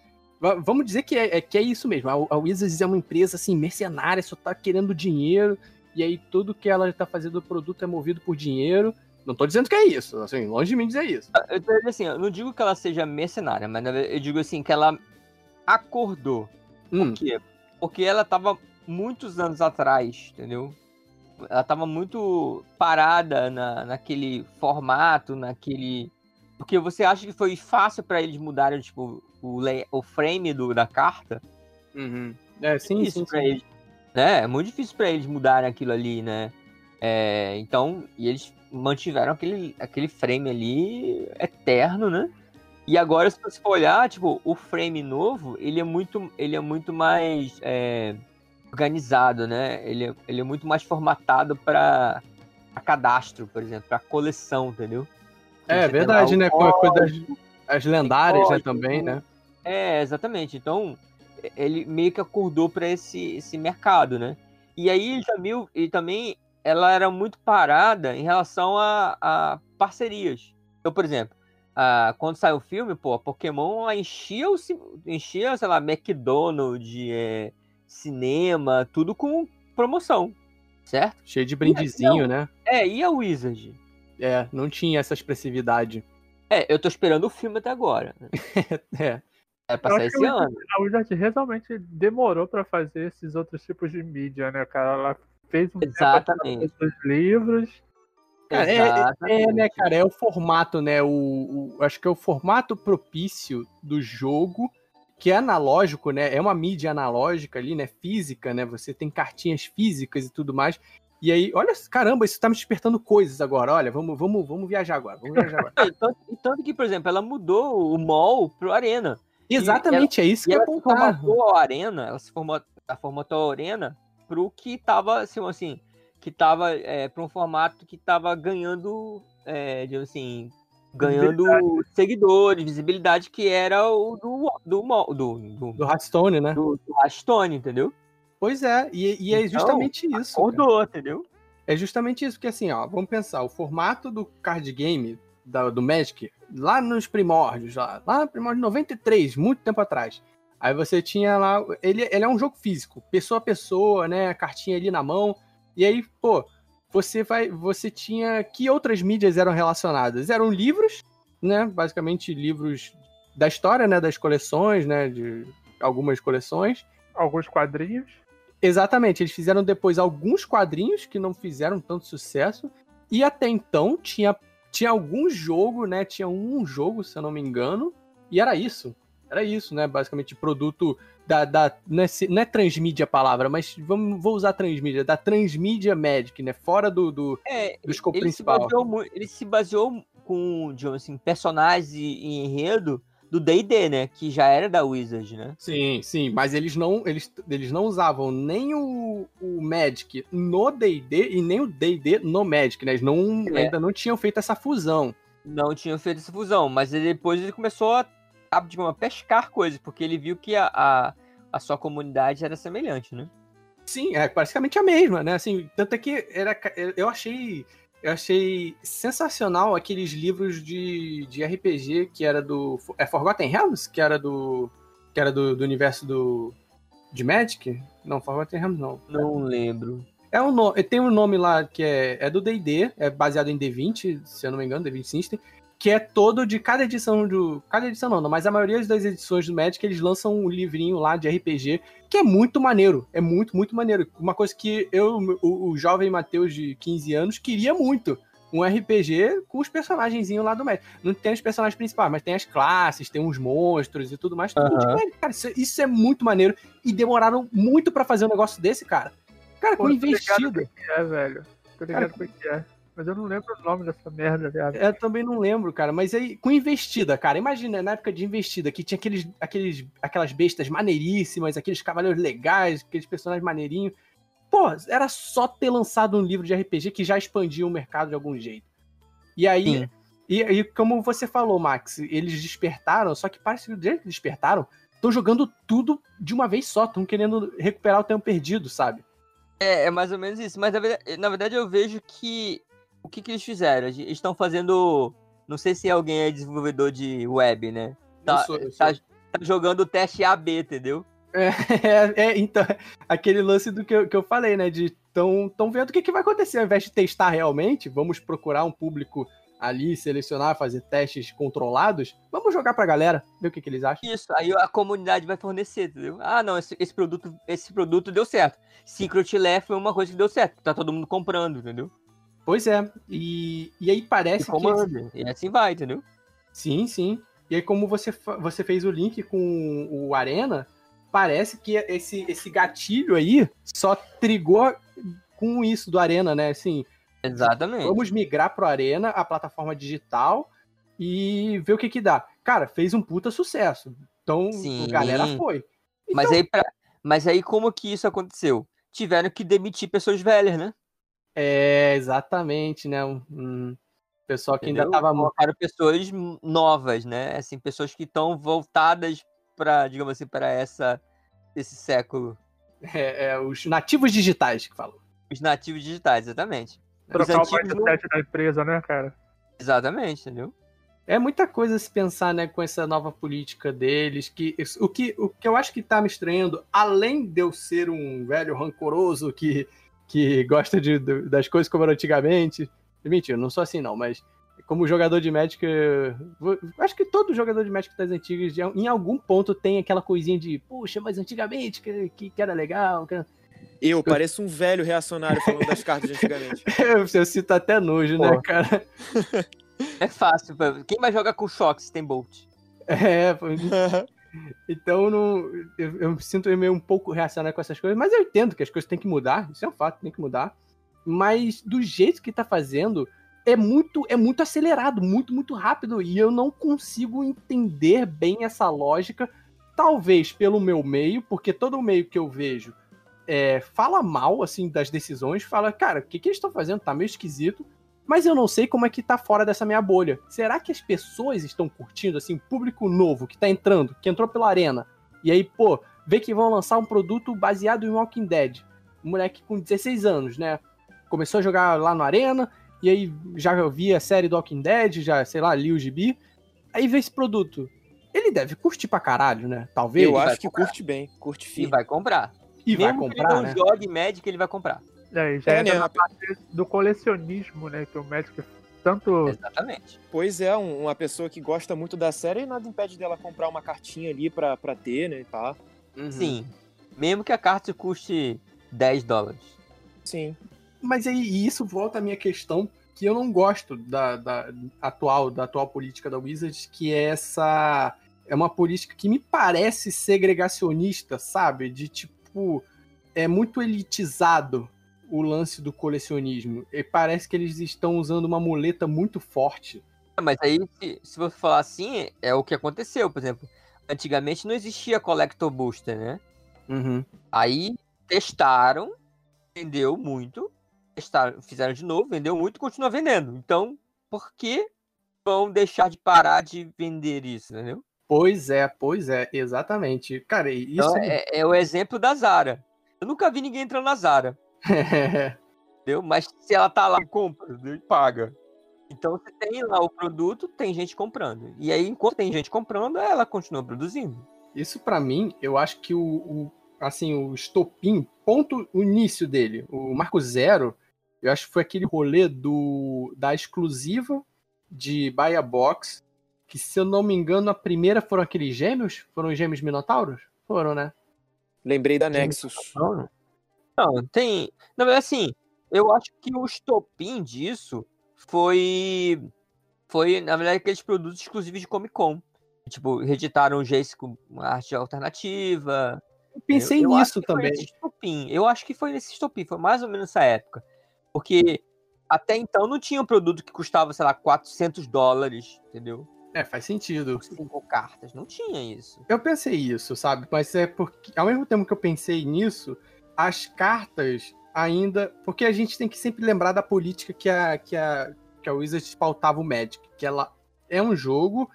vamos dizer que é, é, que é isso mesmo. A, a Wizards é uma empresa assim, mercenária, só tá querendo dinheiro, e aí tudo que ela tá fazendo o produto é movido por dinheiro. Não tô dizendo que é isso, assim, longe de mim dizer isso. Ah, eu, tô, assim, eu não digo que ela seja mercenária, mas eu digo assim, que ela acordou. Hum. Por quê? Porque ela tava muitos anos atrás, entendeu? Ela tava muito parada na, naquele formato, naquele. Porque você acha que foi fácil para eles mudarem, tipo, o, o frame do, da carta? Uhum. É, sim, é sim, sim. Eles, né? É muito difícil para eles mudarem aquilo ali, né? É, então, e eles mantiveram aquele, aquele frame ali eterno, né? E agora, se você for olhar, tipo, o frame novo, ele é muito, ele é muito mais. É, organizado, né? Ele é, ele é muito mais formatado para cadastro, por exemplo, para coleção, entendeu? É verdade, né? Com a coisa das as lendárias, né, também, né? É, exatamente. Então, ele meio que acordou para esse, esse mercado, né? E aí, Jamil, e também ela era muito parada em relação a, a parcerias. Então, por exemplo, a, quando saiu o filme, pô, a Pokémon enchia, o, enchia, sei lá, McDonald's, é, cinema, tudo com promoção, certo? Cheio de brindezinho, a, né? É, e a Wizard? É, não tinha essa expressividade. É, eu tô esperando o filme até agora. é. É passar esse ano. A Wizard realmente demorou para fazer esses outros tipos de mídia, né, cara? Ela fez um Exatamente. os livros Cara, é, é, né, cara, é o formato, né? O, o, acho que é o formato propício do jogo, que é analógico, né? É uma mídia analógica ali, né? Física, né? Você tem cartinhas físicas e tudo mais. E aí, olha, caramba, isso tá me despertando coisas agora. Olha, vamos, vamos, vamos viajar agora. Vamos viajar agora. e, tanto, e tanto que, por exemplo, ela mudou o mall pro Arena. Exatamente, ela, é isso que eu ela formatou a Arena, ela se formatou, ela formatou a Arena pro que tava, assim, assim que tava é, para um formato que tava ganhando, é, digamos assim, ganhando seguidores, visibilidade, que era o do do do, do, do né? Do, do entendeu? Pois é, e, e é então, justamente isso. Acordou, cara. entendeu? É justamente isso, porque assim, ó, vamos pensar, o formato do card game da, do Magic, lá nos primórdios, lá, lá no primórdio 93, muito tempo atrás. Aí você tinha lá. Ele, ele é um jogo físico, pessoa a pessoa, né? Cartinha ali na mão. E aí, pô, você vai. Você tinha. Que outras mídias eram relacionadas? Eram livros, né? Basicamente livros da história, né? Das coleções, né? De algumas coleções. Alguns quadrinhos. Exatamente, eles fizeram depois alguns quadrinhos que não fizeram tanto sucesso. E até então tinha, tinha algum jogo, né? Tinha um jogo, se eu não me engano. E era isso. Era isso, né? Basicamente, produto da. da não, é, não é transmídia a palavra, mas vamos, vou usar transmídia, da transmídia Magic, né? Fora do, do, é, do escopo ele principal. Se baseou, ele se baseou com, digamos assim, personagens e, enredo do D&D, né? Que já era da Wizard, né? Sim, sim, mas eles não, eles, eles não usavam nem o, o Magic no D&D e nem o D&D no Magic, né? Eles não, é. ainda não tinham feito essa fusão. Não tinham feito essa fusão, mas depois ele começou a a, digamos, pescar coisas, porque ele viu que a, a, a, sua comunidade era semelhante, né? Sim, é praticamente a mesma, né? Assim, tanto é que era, eu achei eu achei sensacional aqueles livros de, de RPG que era do é Forgotten Realms, que era do que era do, do universo do de Magic? Não, Forgotten Realms não. Não lembro. É um nome, tem um nome lá que é, é do D&D, é baseado em D20, se eu não me engano, D20 System, que é todo de cada edição do. Cada edição não, mas a maioria das edições do Magic eles lançam um livrinho lá de RPG que é muito maneiro. É muito, muito maneiro. Uma coisa que eu, o, o jovem Matheus de 15 anos, queria muito. Um RPG com os personagenzinhos lá do Magic. Não tem os personagens principais, mas tem as classes, tem uns monstros e tudo mais. Tudo uhum. Cara, isso, isso, é muito maneiro. E demoraram muito para fazer um negócio desse, cara. Cara, Pô, com investido. É, velho. Tô ligado cara, que é. Mas eu não lembro o nome dessa merda, viado. Eu também não lembro, cara. Mas aí, com investida, cara. Imagina, na época de investida, que tinha aqueles, aqueles, aquelas bestas maneiríssimas, aqueles cavaleiros legais, aqueles personagens maneirinhos. Pô, era só ter lançado um livro de RPG que já expandia o mercado de algum jeito. E aí, e, e, como você falou, Max, eles despertaram, só que parece que do jeito que despertaram, estão jogando tudo de uma vez só, estão querendo recuperar o tempo perdido, sabe? É, é mais ou menos isso. Mas na verdade, na verdade eu vejo que o que, que eles fizeram? Eles estão fazendo. Não sei se alguém é desenvolvedor de web, né? Tá, eu sou, eu tá, tá jogando o teste AB, entendeu? É, é, é, então, aquele lance do que eu, que eu falei, né? De tão, tão vendo o que, que vai acontecer. Ao invés de testar realmente, vamos procurar um público ali, selecionar, fazer testes controlados, vamos jogar pra galera, ver o que, que eles acham. Isso, aí a comunidade vai fornecer, entendeu? Ah, não, esse, esse produto, esse produto deu certo. Secret Lair foi uma coisa que deu certo, tá todo mundo comprando, entendeu? Pois é. E, e aí parece e que. E assim vai, entendeu? Sim, sim. E aí, como você, você fez o link com o Arena, parece que esse, esse gatilho aí só trigou com isso do Arena, né? Assim. Exatamente. Vamos migrar pro Arena, a plataforma digital, e ver o que que dá. Cara, fez um puta sucesso. Então, Sim. a galera foi. Então... Mas, aí pra... Mas aí, como que isso aconteceu? Tiveram que demitir pessoas velhas, né? É, exatamente, né? Um, um pessoal que Entendeu? ainda tava. Colocaram pessoas novas, né? Assim, pessoas que estão voltadas para, digamos assim, para essa esse século. É, é, os nativos digitais que falam. Os nativos digitais, exatamente. Trocar o mindset da empresa, né, cara? Exatamente, entendeu? É muita coisa se pensar, né, com essa nova política deles, que o que, o que eu acho que tá me estranhando, além de eu ser um velho rancoroso que que gosta de, das coisas como era antigamente. Mentira, não sou assim não, mas como jogador de Magic, acho que todo jogador de Magic das antigas, em algum ponto tem aquela coisinha de, puxa, mas antigamente que, que, que era legal. Que... Eu, pareço um velho reacionário falando das cartas de antigamente. Você cita até nojo, né, cara? É fácil. Quem vai jogar com choque se tem Bolt? É, pô, então não, eu, eu me sinto meio um pouco reacionário com essas coisas, mas eu entendo que as coisas têm que mudar, isso é um fato, tem que mudar. Mas do jeito que tá fazendo, é muito, é muito acelerado, muito, muito rápido, e eu não consigo entender bem essa lógica, talvez pelo meu meio, porque todo o meio que eu vejo é, fala mal, assim, das decisões, fala, cara, o que, que eles estão fazendo? Tá meio esquisito, mas eu não sei como é que tá fora dessa minha bolha. Será que as pessoas estão curtindo, assim, público novo que tá entrando, que entrou pela arena, e aí, pô, vê que vão lançar um produto baseado em Walking Dead. Um moleque com 16 anos, né? Começou a jogar lá no Arena, e aí já via a série do Walking Dead, já, sei lá, li o gibi. Aí vê esse produto. Ele deve curtir pra caralho, né? Talvez. Eu vai acho que comprar. curte bem, curte E firme. vai comprar. E vai Mesmo que comprar, ele não né? jogue Magic, ele vai comprar. É, e já É, entra né? na parte do colecionismo, né? Que o Magic tanto. Exatamente. Pois é, um- uma pessoa que gosta muito da série, nada impede dela comprar uma cartinha ali pra, pra ter, né, e tá. Uhum. Sim. Mesmo que a carta custe 10 dólares. Sim. Mas aí e isso volta à minha questão que eu não gosto da, da atual da atual política da Wizards, que é essa é uma política que me parece segregacionista, sabe? De tipo é muito elitizado o lance do colecionismo. E parece que eles estão usando uma muleta muito forte. Mas aí, se, se você falar assim, é o que aconteceu. Por exemplo, antigamente não existia Collector Booster, né? Uhum. Aí testaram, vendeu muito, testaram, fizeram de novo, vendeu muito e continua vendendo. Então, por que vão deixar de parar de vender isso, entendeu? Pois é, pois é, exatamente. Cara, e isso Então, é, é o exemplo da Zara. Eu nunca vi ninguém entrando na Zara. Entendeu? Mas se ela tá lá, compra e paga. Então você tem lá o produto, tem gente comprando. E aí, enquanto tem gente comprando, ela continua produzindo. Isso pra mim, eu acho que o, o- assim, o estopim, ponto, o início dele, o marco zero, eu acho que foi aquele rolê do da exclusiva de Baia Box, que se eu não me engano, a primeira foram aqueles gêmeos? Foram os gêmeos minotauros? Foram, né? Lembrei da Nexus. Não, tem. Não, mas assim, eu acho que o estopim disso foi. Foi, na verdade, aqueles produtos exclusivos de Comic Con. Tipo, reeditaram o Jace com uma arte alternativa. Eu pensei Eu- eu nisso também. estopim. Eu acho que foi nesse estopim, foi mais ou menos nessa época. Porque até então não tinha um produto que custava, sei lá, 400 dólares, entendeu? É, faz sentido. Cinco cartas. Não tinha isso. Eu pensei isso, sabe? Mas é porque, ao mesmo tempo que eu pensei nisso, as cartas ainda. Porque a gente tem que sempre lembrar da política que a, que a, que a Wizards pautava o Magic, que ela é um jogo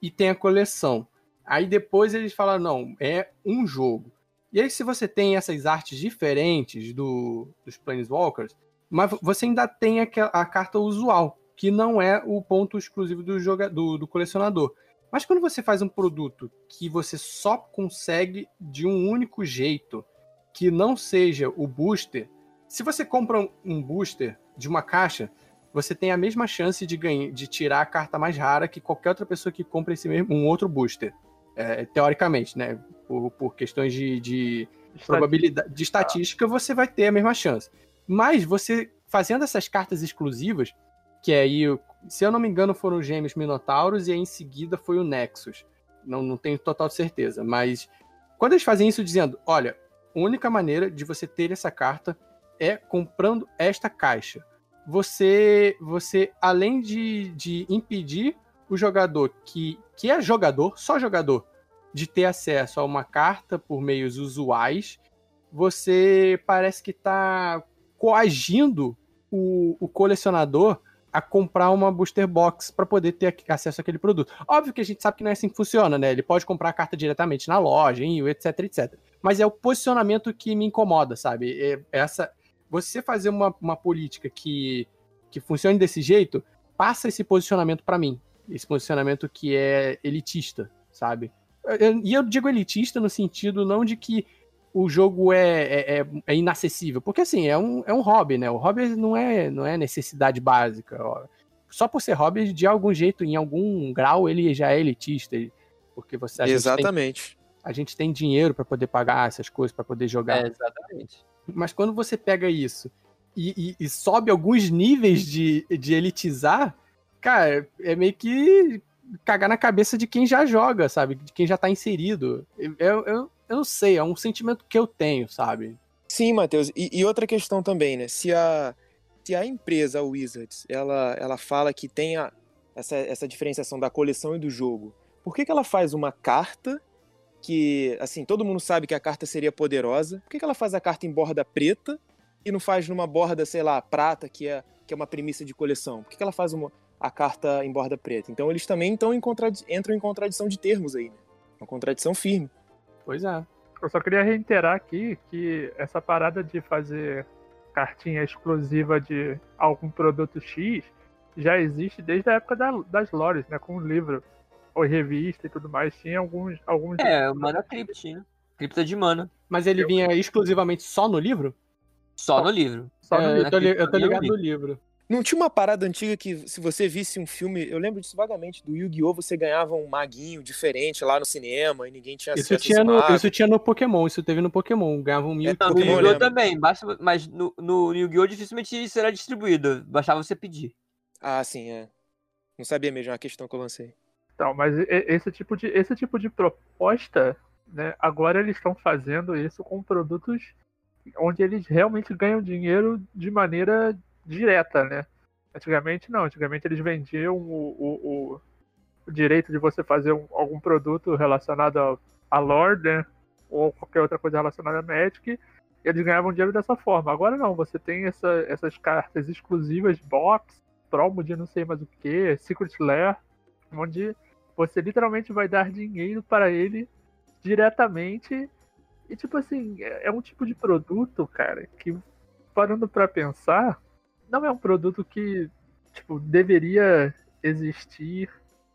e tem a coleção. Aí depois eles falaram, não, é um jogo. E aí, se você tem essas artes diferentes do, dos Planeswalkers, mas você ainda tem a, a carta usual, que não é o ponto exclusivo do, joga, do, do colecionador. Mas quando você faz um produto que você só consegue de um único jeito, que não seja o booster, se você compra um- booster de uma caixa, você tem a mesma chance de ganhar, de tirar a carta mais rara que qualquer outra pessoa que compra esse mesmo um outro booster. É, teoricamente, né? Por, por questões de, de probabilidade de estatística, você vai ter a mesma chance. Mas você fazendo essas cartas exclusivas, que aí, se eu não me engano, foram os gêmeos Minotauros e aí em seguida foi o Nexus. Não, não tenho total certeza, mas quando eles fazem isso dizendo, olha, única maneira de você ter essa carta é comprando esta caixa. Você, você além de, de impedir o jogador que, que é jogador, só jogador, de ter acesso a uma carta por meios usuais, você parece que está coagindo o, o colecionador a comprar uma booster box para poder ter ac- acesso àquele produto. Óbvio que a gente sabe que não é assim que funciona, né? Ele pode comprar a carta diretamente na loja, em, etc, etc. Mas é o posicionamento que me incomoda, sabe? É essa, você fazer uma, uma política que, que funcione desse jeito, passa esse posicionamento para mim. Esse posicionamento que é elitista, sabe? E eu digo elitista no sentido não de que o jogo é, é, é- é inacessível, porque assim, é um, é um hobby, né? O hobby não é, não é necessidade básica. ó. Só por ser hobby, de algum jeito, em algum grau, ele já é elitista. Porque você, a, gente tem, Exatamente. a gente tem dinheiro para poder pagar essas coisas, para poder jogar. É, exatamente. Mas quando você pega isso e, e, e sobe alguns níveis de, de elitizar, cara, é meio que cagar na cabeça de quem já joga, sabe? De quem já tá inserido. Eu, eu, eu não sei, é um sentimento que eu tenho, sabe? Sim, Matheus. E, e, outra questão também, né? Se a, se a empresa, a Wizards, ela, ela fala que tem a, essa, essa diferenciação da coleção e do jogo, por que, que ela faz uma carta que, assim, todo mundo sabe que a carta seria poderosa, por que, que ela faz a carta em borda preta e não faz numa borda, sei lá, prata, que é, que é uma premissa de coleção? Por que, que ela faz uma, a carta em borda preta? Então eles também estão em entram em contradição de termos aí, né? Uma contradição firme. Pois é. Eu só queria reiterar aqui que essa parada de fazer cartinha exclusiva de algum produto X já existe desde a época da, das lores, né? Com o livro ou revista e tudo mais. Tinha alguns. alguns é, o Mana Crypt, né? Cripta de mana. Mas ele vinha exclusivamente só no livro? Só no livro. Só no é, livro. Eu tô, eu tô ligado no livro. Não tinha uma parada antiga que, se você visse um filme, eu lembro disso vagamente, do Yu-Gi-Oh! você ganhava um maguinho diferente lá no cinema e ninguém tinha isso tinha no, Isso tinha no Pokémon, isso teve no Pokémon, ganhava um mil. É, no Yu-Gi-Oh! também, basta, mas no, no Yu-Gi-Oh! dificilmente isso era distribuído, bastava você pedir. Ah, sim, é. Não sabia mesmo, é uma questão que eu lancei. Então, mas esse tipo de, esse tipo de proposta, né, agora eles estão fazendo isso com produtos onde eles realmente ganham dinheiro de maneira direta, né? Antigamente não, antigamente eles vendiam o, o, o direito de você fazer um, algum produto relacionado a, a lore, né? Ou qualquer outra coisa relacionada a Magic, e eles ganhavam dinheiro dessa forma. Agora não, você tem essa, essas cartas exclusivas, box, promo de não sei mais o que, Secret Lair, onde você literalmente vai dar dinheiro para ele diretamente. E tipo assim, é, é um tipo de produto, cara, que parando para pensar, não é um produto que, tipo, deveria existir.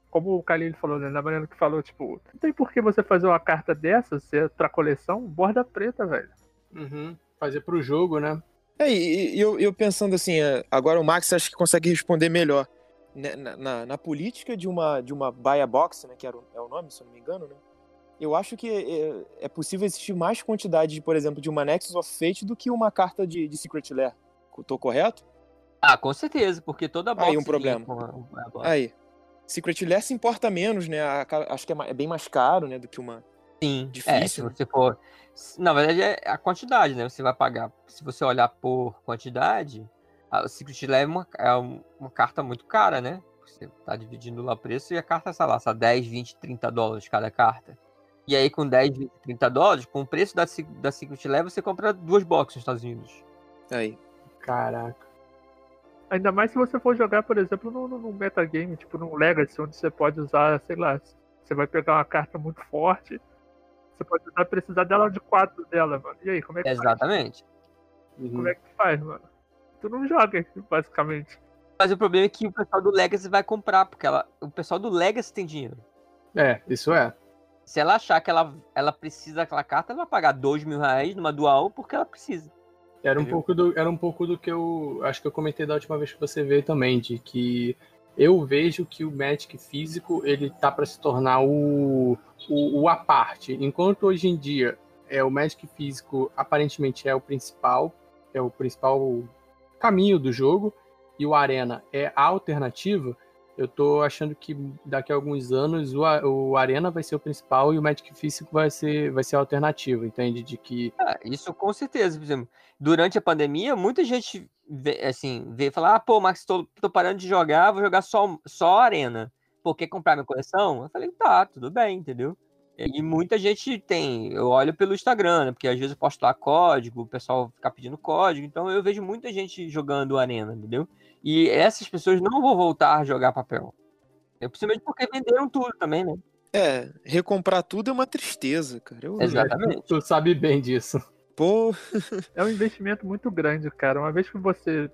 Como o Khalil falou, né? Na maneira que falou, tipo, não tem por que você fazer uma carta dessa, se é pra coleção, borda preta, velho. Uhum. Fazer pro jogo, né? É, e, e eu, eu, pensando assim, é, agora o Max acho que consegue responder melhor. Né, na, na, na, política de uma, de uma buy box, né, que era o, é o nome, se eu não me engano, né? Eu acho que é, é possível existir mais quantidade, por exemplo, de uma Nexus of Fate do que uma carta de, de Secret Lair. Tô correto? Ah, com certeza, porque toda box Aí um problema. Aí. Secret Lair se importa menos, né? Acho que é, é bem mais caro, né, do que uma Sim, difícil. É, se você for... Na verdade, é a quantidade, né? Você vai pagar. Se você olhar por quantidade, a Secret Lair é uma, é uma carta muito cara, né? Você tá dividindo lá o preço e a carta, sei lá, só 10, 20, 30 dólares cada carta. E aí, com 10, 20, 30 dólares, com o preço da, da Secret Lair, você compra duas boxes nos Estados Unidos. Aí. Caraca. Ainda mais se você for jogar, por exemplo, no, no metagame, tipo no Legacy, onde você pode usar, sei lá, você vai pegar uma carta muito forte, você pode usar, precisar dela de quatro dela, mano. E aí, como é que Exatamente. Faz? Como é que faz, mano? Tu não joga, basicamente. Mas o problema é que o pessoal do Legacy vai comprar, porque ela, o pessoal do Legacy tem dinheiro. É, isso é. Se ela achar que ela, ela precisa daquela carta, ela vai pagar dois mil reais numa dual porque ela precisa. Era um, pouco do, era um pouco do que eu acho que eu comentei da última vez que você veio também, de que eu vejo que o Magic físico ele tá para se tornar o, o, o a parte. Enquanto hoje em dia é o Magic físico aparentemente é o principal, é o principal caminho do jogo e o Arena é a alternativa, eu tô achando que daqui a alguns anos o, o Arena vai ser o principal e o Magic Físico vai ser, vai ser a alternativa, entende? De que. É, isso com certeza. Por exemplo, durante a pandemia, muita gente vê, assim, vê falar, ah, pô, Max, tô, tô parando de jogar, vou jogar só, só Arena. Pô, quer comprar minha coleção? Eu falei, tá, tudo bem, entendeu? E muita gente tem, eu olho pelo Instagram, né? Porque às vezes eu posto lá código, o pessoal fica pedindo código, então eu vejo muita gente jogando Arena, entendeu? E essas pessoas não vão voltar a jogar papel. É principalmente porque venderam tudo também, né? É, recomprar tudo é uma tristeza, cara. Eu... Exatamente. Tu sabe bem disso. Pô. é um investimento muito grande, cara. Uma vez que você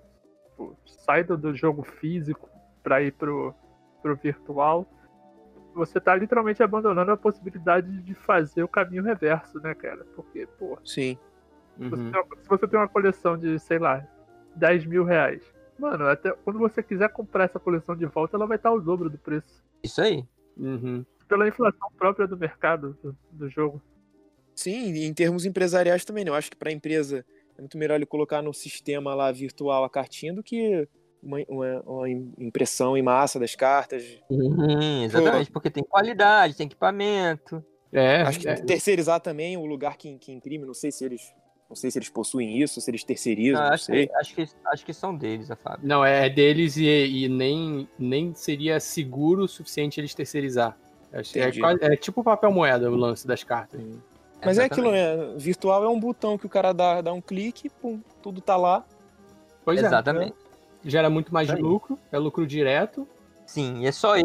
pô, sai do jogo físico para ir pro, pro virtual, você tá literalmente abandonando a possibilidade de fazer o caminho reverso, né, cara? Porque, pô. Sim. Uhum. Você uma, se você tem uma coleção de, sei lá, 10 mil reais, Mano, até quando você quiser comprar essa coleção de volta, ela vai estar o dobro do preço. Isso aí. Uhum. Pela inflação própria do mercado do, do jogo. Sim, em termos empresariais também, né? Eu acho que para a empresa É muito melhor ele colocar no sistema lá virtual a cartinha do que uma, uma, uma impressão em massa das cartas. Uhum, exatamente, porque tem qualidade, tem equipamento. É, Acho que é. terceirizar também o lugar que, que imprime, não sei se eles. Não sei se eles possuem isso, se eles terceirizam, Não, não acho, sei. que, acho, que, acho que são deles, a Fábio. Não, é deles e, e nem, nem seria seguro o suficiente eles terceirizar. É, quase- é tipo papel moeda o lance das cartas. Mas é aquilo, né? Virtual é um botão que o cara dá, dá um clique, pum, tudo tá lá. Pois Exatamente. Gera muito mais aí. lucro, é lucro direto. Sim, e é só. E,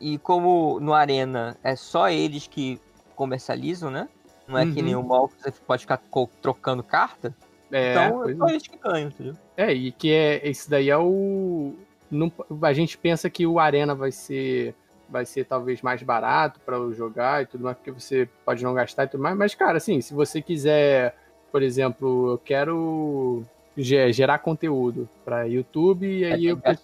e, e como no Arena é só eles que comercializam, né? Não é que Uhum. nem o mall que você pode ficar trocando carta. É, então é só eles que ganham, entendeu? É, e que é esse daí é o não- a gente pensa que o Arena vai ser vai ser talvez mais barato para jogar e tudo mais, porque você pode não gastar e tudo mais, mas cara, assim, se você quiser, por exemplo, eu quero gerar conteúdo para YouTube e É, aí tem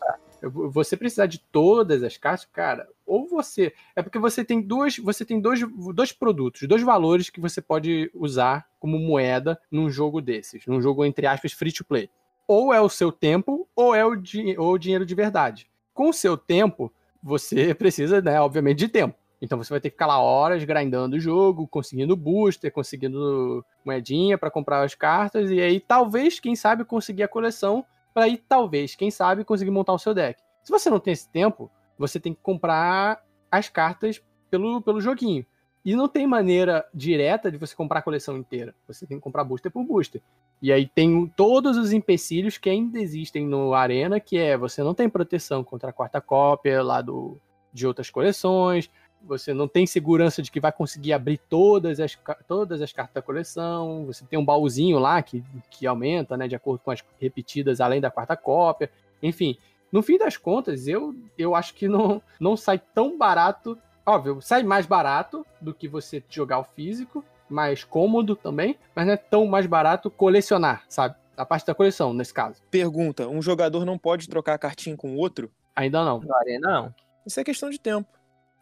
eu, você precisar de todas as cartas, cara, ou você. É porque você tem duas. Você tem dois, dois produtos, dois valores que você pode usar como moeda num jogo desses. Num jogo, entre aspas, free to play. Ou é o seu tempo, ou é o, di- ou o dinheiro de verdade. Com o seu tempo, você precisa, né, obviamente, de tempo. Então você vai ter que ficar lá horas grindando o jogo, conseguindo booster, conseguindo moedinha para comprar as cartas, e aí talvez, quem sabe, conseguir a coleção para aí talvez, quem sabe, conseguir montar o seu deck. Se você não tem esse tempo, você tem que comprar as cartas pelo, pelo joguinho. E não tem maneira direta de você comprar a coleção inteira. Você tem que comprar booster por booster. E aí tem todos os empecilhos que ainda existem no Arena, que é você não tem proteção contra a quarta cópia lá do, de outras coleções, você não tem segurança de que vai conseguir abrir todas as, todas as cartas da coleção, você tem um baúzinho lá que, que aumenta, né, de acordo com as repetidas além da quarta cópia. Enfim, no fim das contas, eu, eu acho que não, não sai tão barato. Óbvio, sai mais barato do que você jogar o físico, mais cômodo também, mas não é tão mais barato colecionar, sabe? A parte da coleção, nesse caso. Pergunta: um jogador não pode trocar a cartinha com o outro? Ainda não. Arena, não. Isso é questão de tempo.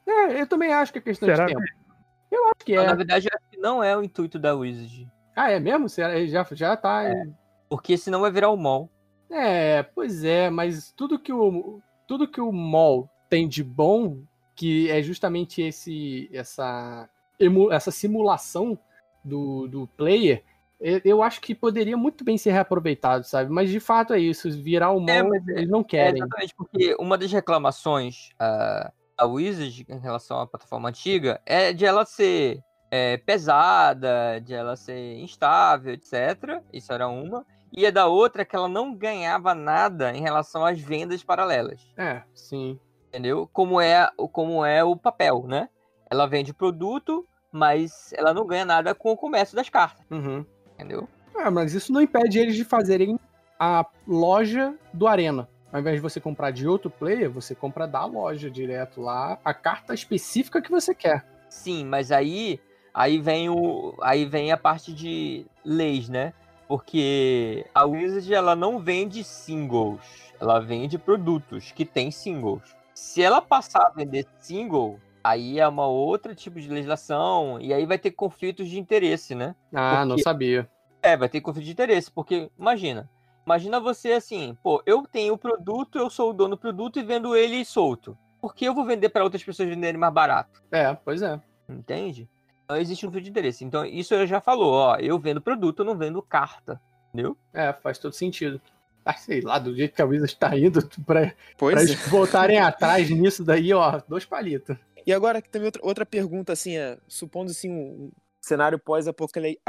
É, eu também acho que é questão Será de tempo. Eu acho que Mas, na é. verdade, eu acho que não é o intuito da Wizard. Ah, é mesmo? Você já, já tá. É. Porque senão vai virar o mall. pois é, mas tudo que o. Tudo que o mall tem de bom, que é justamente esse. essa. essa simulação do, do player. eu- acho que poderia muito bem ser reaproveitado, sabe? Mas de fato é isso. Virar o É, mas é- eles não É, querem. exatamente, porque uma das reclamações ah, da Wizard em relação à plataforma antiga é de ela ser é, pesada, de ela ser instável, etc. Isso era uma. E a da outra é que ela não ganhava nada em relação às vendas paralelas. É, sim. Entendeu? Como é, como é o papel, né? Ela vende produto, mas ela não ganha nada com o comércio das cartas, Uhum. entendeu? Ah, mas isso não impede eles de fazerem a loja do Arena. Ao invés de você comprar de outro player, você compra da loja direto lá a carta específica que você quer. Sim, mas aí aí vem o aí vem a parte de leis, né? Porque a Wizard ela não vende singles, ela vende produtos que tem singles. Se ela passar a vender single, aí é uma outra tipo de legislação e aí vai ter conflitos de interesse, né? Ah, não Porque- sabia. É, vai ter conflito de interesse, porque imagina, imagina você assim, pô, eu tenho o produto, eu sou o dono do produto e vendo ele solto. Por que eu vou vender para outras pessoas venderem mais barato? É, pois é. Entende? Então existe um conflito de interesse. Então, isso eu já falou, ó, eu vendo produto, eu não vendo carta. Entendeu? É, faz todo sentido. Ah, sei lá, do jeito que a Wizard tá indo, pra, pra Pois é. eles voltarem atrás nisso daí, ó, dois palitos. E agora também outra, outra pergunta, assim, é, supondo assim um cenário pós-apocalíptico.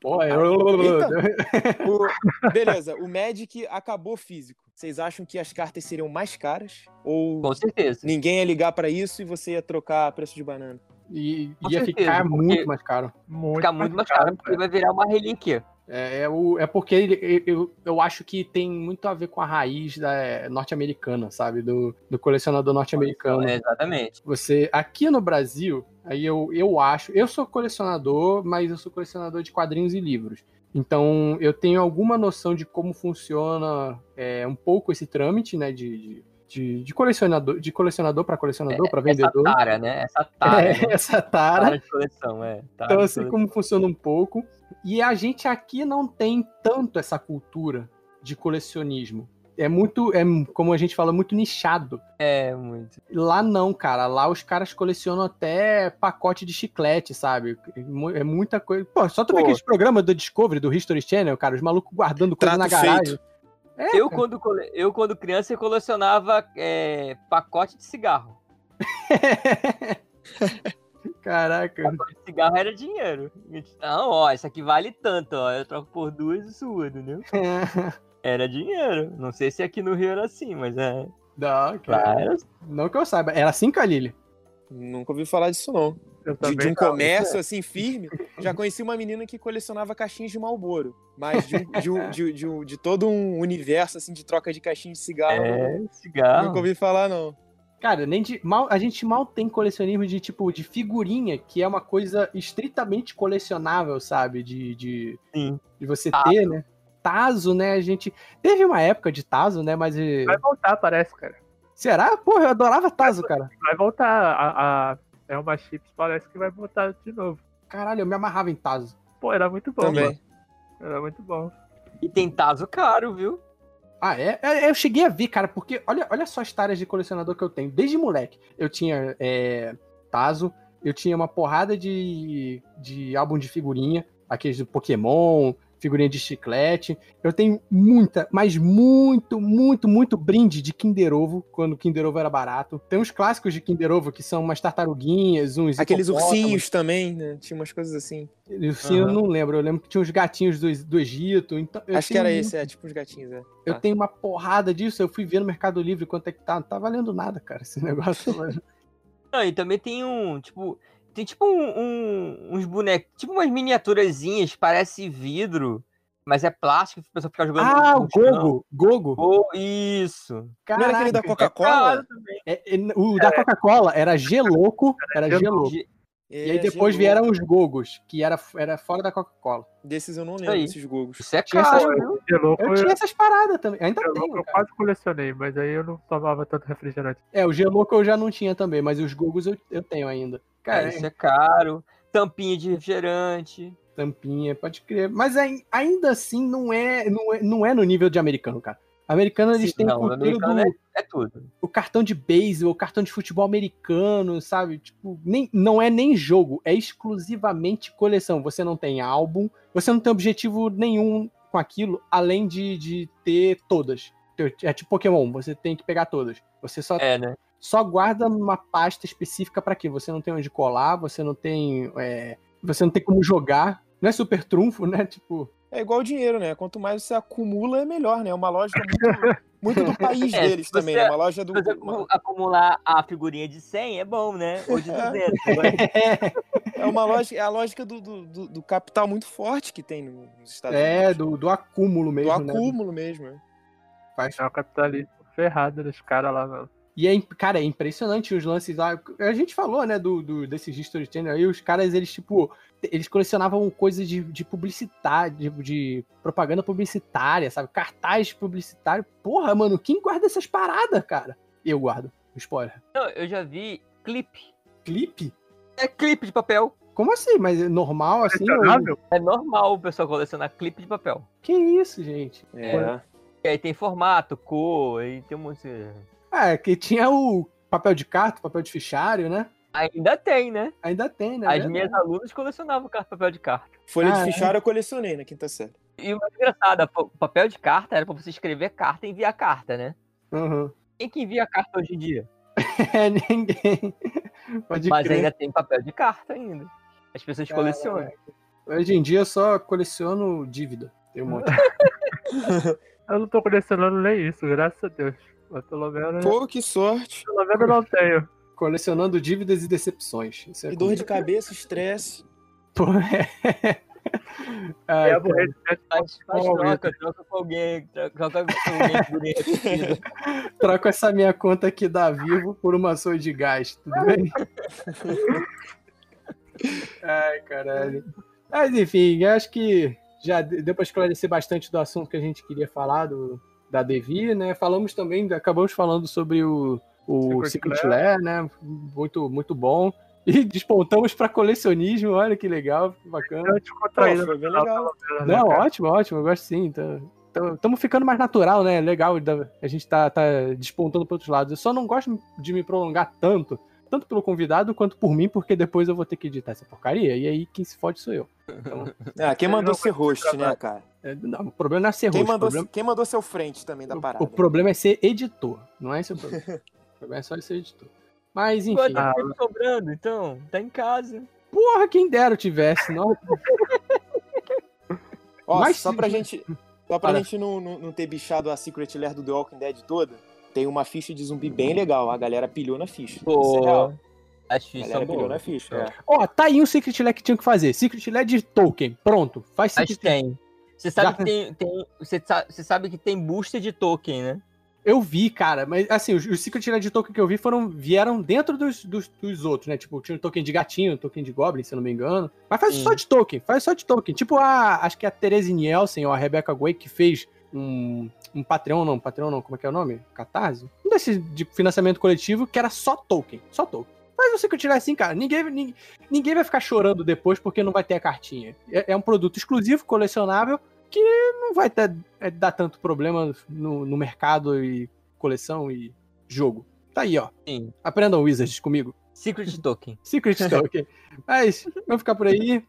Pô, é... Eita! O- beleza, o Magic acabou físico. Vocês acham que as cartas seriam mais caras? Ou Com certeza. ninguém ia ligar pra isso e você ia trocar preço de banana? E Com ia certeza, ficar muito mais caro. Muito Fica muito mais caro, porque vai virar uma relíquia. É, é, o, é porque ele- eu, eu acho que tem muito a ver com a raiz da é, norte-americana, sabe? Do, do colecionador norte-americano. É, exatamente. Você, aqui no Brasil, aí eu, eu acho, eu sou colecionador, mas eu sou colecionador de quadrinhos e livros. Então eu tenho alguma noção de como funciona é, um pouco esse trâmite, né? De, de, de, colecionador, de colecionador para colecionador, para vendedor. Essa tara, né? Essa tara. É, né? essa tara. Tara de coleção, é. Tara Então, assim, como funciona um pouco. E a gente aqui não tem tanto essa cultura de colecionismo. É muito, é, como a gente fala, muito nichado. É, muito. Lá não, cara. Lá os caras colecionam até pacote de chiclete, sabe? É mu- É muita coisa. Pô, só tu vê Pô. aqueles programas do Discovery, do History Channel, cara, os malucos guardando coisa Trato na garagem. É, Eu quando, eu, quando criança, eu colecionava é, pacote de cigarro. Caraca. Cigarro era dinheiro. Então, ó, isso aqui vale tanto, ó. Eu troco por duas e sua, entendeu? Era dinheiro. Não sei se aqui no Rio era assim, mas é. Não, cara. Era Não que eu saiba. Era assim, Kalili? Nunca ouvi falar disso, não. De, de um não. comércio assim firme, já conheci uma menina que colecionava caixinhas de Malboro. Mas de, um- de, um- de, de, um- de todo um universo assim de troca de caixinhas de cigarro, É, cigarro. nunca ouvi falar, não. Cara, nem de, mal, a gente mal tem colecionismo de tipo de figurinha, que é uma coisa estritamente colecionável, sabe? De, de, Sim. de você Tazo. ter, né? Tazo, né? A gente. Teve uma época de Tazo, né? Mas. eh, Vai voltar, parece, cara. Será? Porra, eu adorava Tazo, cara. Vai voltar. A, a Elma Chips parece que vai voltar de novo. Caralho, eu me amarrava em Tazo. Pô, era muito bom, Também. mano. Era muito bom. E tem taso caro, viu? Ah, é? É, Eu cheguei a ver, cara, porque olha, olha só as taras de colecionador que eu tenho. Desde moleque, eu tinha é, Tazo, eu tinha uma porrada de, de álbum de figurinha, aqueles do Pokémon, figurinha de chiclete. Eu tenho muita, mas muito, muito, muito brinde de Kinder Ovo, quando o Kinder Ovo era barato. Tem uns clássicos de Kinder Ovo que são umas tartaruguinhas, uns Aqueles ursinhos também, né? Tinha umas coisas assim. Ursinho eu Aham. não lembro, eu lembro que tinha uns gatinhos do, do Egito. Então eu Acho que era muito esse, é, tipo uns gatinhos, é. eu Tá. tenho uma porrada disso. Eu fui ver no Mercado Livre quanto é que tá. Não tá valendo nada, cara, esse negócio. mano. Não, e também tem um, tipo. Tem tipo um, um- uns bonecos, tipo umas miniaturazinhas, parece vidro, mas é plástico, pessoa fica jogando. ah, o. Gogo. Gogo. Oh, isso. Não era aquele da Caraca. Coca-Cola? É, é, o da Coca-Cola era Geloco. Era Geloco. Geloco. É, E aí depois vieram os Gogos, que era, era fora da Coca-Cola. Desses eu não lembro, aí. desses gogos. Isso é Tinha caro, essas- viu? De louco, Eu eu, tinha essas paradas também. Ainda tenho, eu cara. quase colecionei, mas aí eu não tomava tanto refrigerante. É, o Geloco eu já não tinha também, mas os Gogos eu, eu tenho ainda. Cara, Cara, isso é caro. Tampinha de refrigerante. tampinha, pode crer. Mas ai- ainda assim não é, não é, não é no nível de americano, cara. Americano, eles Sim, têm não, cultura americano do, É tudo. o cartão de beisebol, o cartão de futebol americano, sabe? Tipo, nem, não é nem jogo, é exclusivamente coleção. Você não tem álbum, você não tem objetivo nenhum com aquilo, além de, de ter todas. É tipo Pokémon, você tem que pegar todas. Você só, É, né? só guarda uma pasta específica pra quê? Você não tem onde colar, você não tem. é, você não tem como jogar. Não é super trunfo, né? Tipo. É igual o dinheiro, né? Quanto mais você acumula, é melhor, né? É uma lógica muito, muito do país É, deles também, você- né? Uma loja do. Se você uma- acu- acumular a figurinha de 100 é bom, né? Ou de 200. é uma lógica, é a lógica do, do, do- do capital muito forte que tem no- nos Estados é, Unidos. do, do acúmulo Do mesmo, né? acúmulo mesmo. né? Faz É o capitalismo ferrado dos caras lá. Mano. E é, cara, é impressionante os lances lá. A gente falou, né, do, do desses History Channel aí, os caras, eles, tipo, eles colecionavam coisas de, de publicidade, de, de propaganda publicitária, sabe? Cartaz publicitário. Porra, mano, quem guarda essas paradas, cara? Eu guardo. Spoiler. Não, eu já vi clipe. Clipe? É clipe de papel. Como assim? Mas é normal, assim? ou- Colecionável? É normal o pessoal colecionar clipe de papel. Que isso, gente? É. E aí tem formato, cor, aí tem um monte. de- é que tinha o papel de carta, papel de fichário, né? Ainda tem, né? Ainda tem, né? As minhas alunas colecionavam papel de carta. Folha Ah, de é? fichário eu colecionei na quinta série. E o mais engraçado, o papel de carta era pra você escrever carta e enviar carta, né? Uhum. Quem que envia carta hoje em dia? É, ninguém. Pode Mas crer. ainda tem papel de carta ainda. As pessoas Caraca. colecionam. Hoje em dia eu só coleciono dívida. Tem um monte. Eu não tô colecionando nem isso, graças a Deus. Mas pelo menos, Pô, que sorte. pelo menos eu não tenho. colecionando dívidas e decepções. Isso é E dor de cabeça, estresse. Pô, é. Ai, É cara. aborrecimento. Faz, faz troca, troca com alguém, troca, troca com alguém repetida. Troco essa minha conta aqui da Vivo por uma sua de gás, tudo bem? Ai, caralho. Mas enfim, acho que já de- deu para esclarecer bastante do assunto que a gente queria falar do, da Devi, né? Falamos também, acabamos falando sobre o, o Secret Secret Lair, né? Muito, muito bom. E despontamos pra colecionismo, olha que legal, que bacana. Eu Pô, final, legal. menos, né, Não, ótimo, ótimo, eu gosto sim. Estamos ficando mais natural, né? Legal, a gente tá, tá despontando para outros lados. Eu só não gosto de me prolongar tanto, tanto pelo convidado quanto por mim, porque depois eu vou ter que editar essa porcaria, e aí quem se fode sou eu. Então, Ah, quem mandou ser vou host, né, cara? É, não, o problema não é ser Quem host, o mandou, problema, quem mandou ser o frente também da o- parada? o problema é ser editor, não é esse o problema. o problema é só ser editor. Mas enfim, Quanto Ah, sobrando, então? Tá em casa. porra, quem dera eu tivesse, não. Ó, Mas só pra gente, só pra Fala. gente não, não, não ter bichado a Secret Lair do The Walking Dead toda, tem uma ficha de zumbi bem legal. A galera pilhou na ficha. Isso é. As A fichas galera são pilhou na ficha. É. Ó, tá aí um Secret Lair que tinha que fazer. Secret Lair de Tolkien, pronto. Faz Mas Secret tem. Você sabe Já- que tem. tem você, sa- você sabe que tem booster de token, né? Eu vi, cara, mas assim, os, os Secret Lair de Tolkien que eu vi foram, vieram dentro dos, dos, dos outros, né? Tipo, tinha o token de gatinho, o token de Goblin, se eu não me engano. Mas faz Sim. só de token, faz só de token. Tipo a. Acho que é a Therese Nielsen ou a Rebecca Way que fez um, um Patreon, não, Patreon não, como é que é o nome? Catarse? Um desses de financiamento coletivo que era só token, só token. Mas você que eu tirar assim, cara, ninguém, ninguém, ninguém vai ficar chorando depois porque não vai ter a cartinha. É, é um produto exclusivo, colecionável, que não vai ter, é, dar tanto problema no, no mercado e coleção e jogo. Tá aí, ó. Sim. Aprendam Wizards comigo. Secret token. Secret Token. Mas, vamos ficar por aí.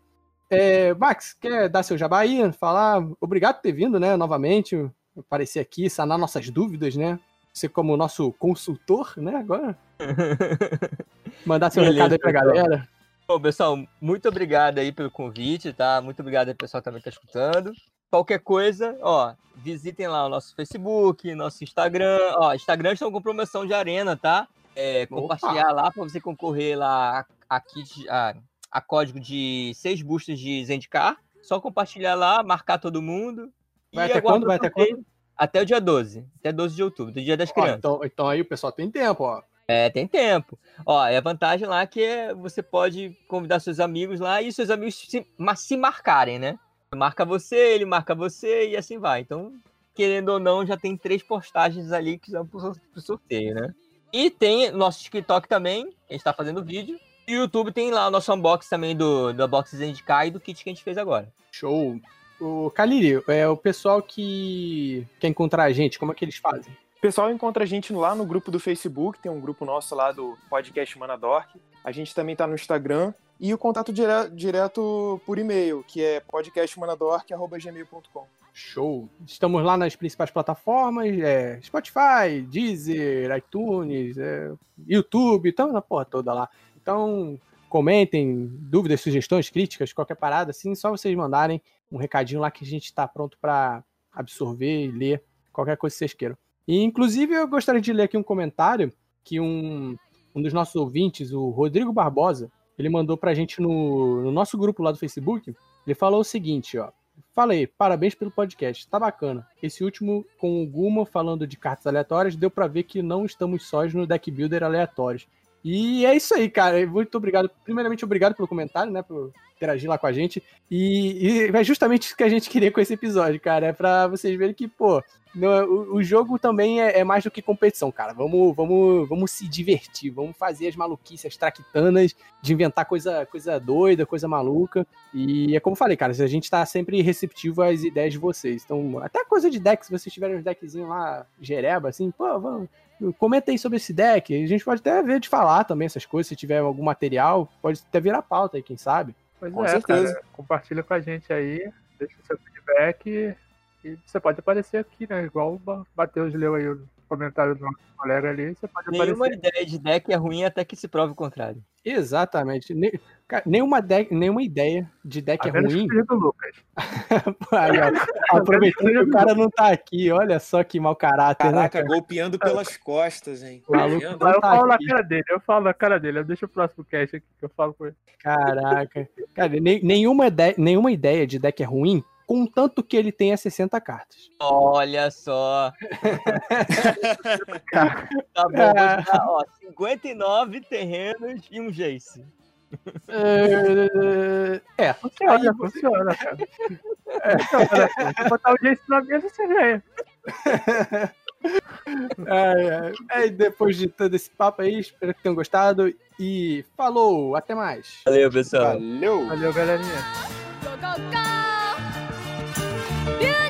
É, Max, quer dar seu jabá aí? Falar obrigado por ter vindo, né? Novamente, aparecer aqui, sanar nossas dúvidas, né? Você como nosso consultor, né? Agora. Mandar seu Beleza, recado aí pra pessoal. galera. Bom, pessoal, muito obrigado aí pelo convite, tá? Muito obrigado aí, pessoal, que também tá escutando. Qualquer coisa, ó, visitem lá o nosso Facebook, nosso Instagram. Ó, Instagram estão com promoção de arena, tá? É, compartilhar lá pra você concorrer lá a, a kit, a, a código de seis boosters de Zendikar. Só compartilhar lá, marcar todo mundo. Vai e até quando? Vai até sorteio Até o dia 12. Até 12 de outubro, do dia das Ó, crianças. então, então aí o pessoal tem tempo, ó. É, tem tempo. Ó, é a vantagem lá que é, você pode convidar seus amigos lá e seus amigos se, se marcarem, né? Marca você, ele marca você e assim vai. Então, querendo ou não, já tem três postagens ali que são pro, pro sorteio, né? E tem nosso TikTok também, a gente tá fazendo vídeo. E o YouTube tem lá o nosso unboxing também do, do Unboxing Zendikar e do kit que a gente fez agora. Show. O Kaliri, é o pessoal que quer encontrar a gente, como é que eles fazem? O pessoal encontra a gente lá no grupo do Facebook, tem um grupo nosso lá do podcast Manadork. A gente também tá no Instagram. E o contato dire- direto por e-mail, que é podcastmanadork.gmail.com. Show. Estamos lá nas principais plataformas, é, Spotify, Deezer, iTunes, é, YouTube, estamos na porra toda lá. Então, comentem, dúvidas, sugestões, críticas, qualquer parada, assim, só vocês mandarem um recadinho lá que a gente está pronto para absorver e ler qualquer coisa que vocês queiram. E, inclusive, eu gostaria de ler aqui um comentário que um, um dos nossos ouvintes, o Rodrigo Barbosa, ele mandou pra gente no, no nosso grupo lá do Facebook. Ele falou o seguinte, ó. Falei, parabéns pelo podcast, tá bacana. Esse último com o Guma falando de cartas aleatórias, deu pra ver que não estamos sós no deck builder aleatórios. E é isso aí, cara. Muito obrigado. Primeiramente, obrigado pelo comentário, né? Por interagir lá com a gente. E, e é justamente isso que a gente queria com esse episódio, cara. É pra vocês verem que, pô, no- o, o jogo também é, é mais do que competição, cara. Vamos, vamos, vamos se divertir, vamos fazer as maluquices, as traquitanas, de inventar coisa, coisa doida, coisa maluca. E é como eu falei, cara, a gente tá sempre receptivo às ideias de vocês. Então, até coisa de deck, se vocês tiverem uns deckzinhos lá, gereba, assim, pô, vamos. Comenta aí sobre esse deck. A gente pode até ver de falar também essas coisas. Se tiver algum material, pode até virar pauta aí, quem sabe. Pois Com é, certeza. cara. Compartilha com a gente aí, deixa seu feedback e você pode aparecer aqui, né? Igual o Matheus leu aí o comentário do nosso colega ali, você pode Nenhuma aparecer. ideia de deck é ruim até que se prove o contrário. Exatamente. Ne- cara, nenhuma, deck, nenhuma ideia de deck A é menos ruim. do Lucas. Aí, ó, aproveitando que o cara não tá aqui, olha só que mau caráter, né? Caraca, cara? golpeando pelas costas, hein? Maluco eu tá falo na aqui. cara dele, eu falo na cara dele. Deixa o próximo cast aqui que eu falo com ele. Caraca. Cara, ne- nenhuma, ideia, nenhuma ideia de deck é ruim, contanto que ele tenha 60 cartas. Olha só. tá bom, vou te dar, ó, 59 terrenos e um Jace. É, Funciona, funciona, cara. Cara. Se botar o Jace na mesa, você ganha. É, é, é, depois de todo esse papo aí, espero que tenham gostado. E falou, até mais. Valeu, pessoal. Valeu! Valeu, galerinha. Go, go, go! Yeah.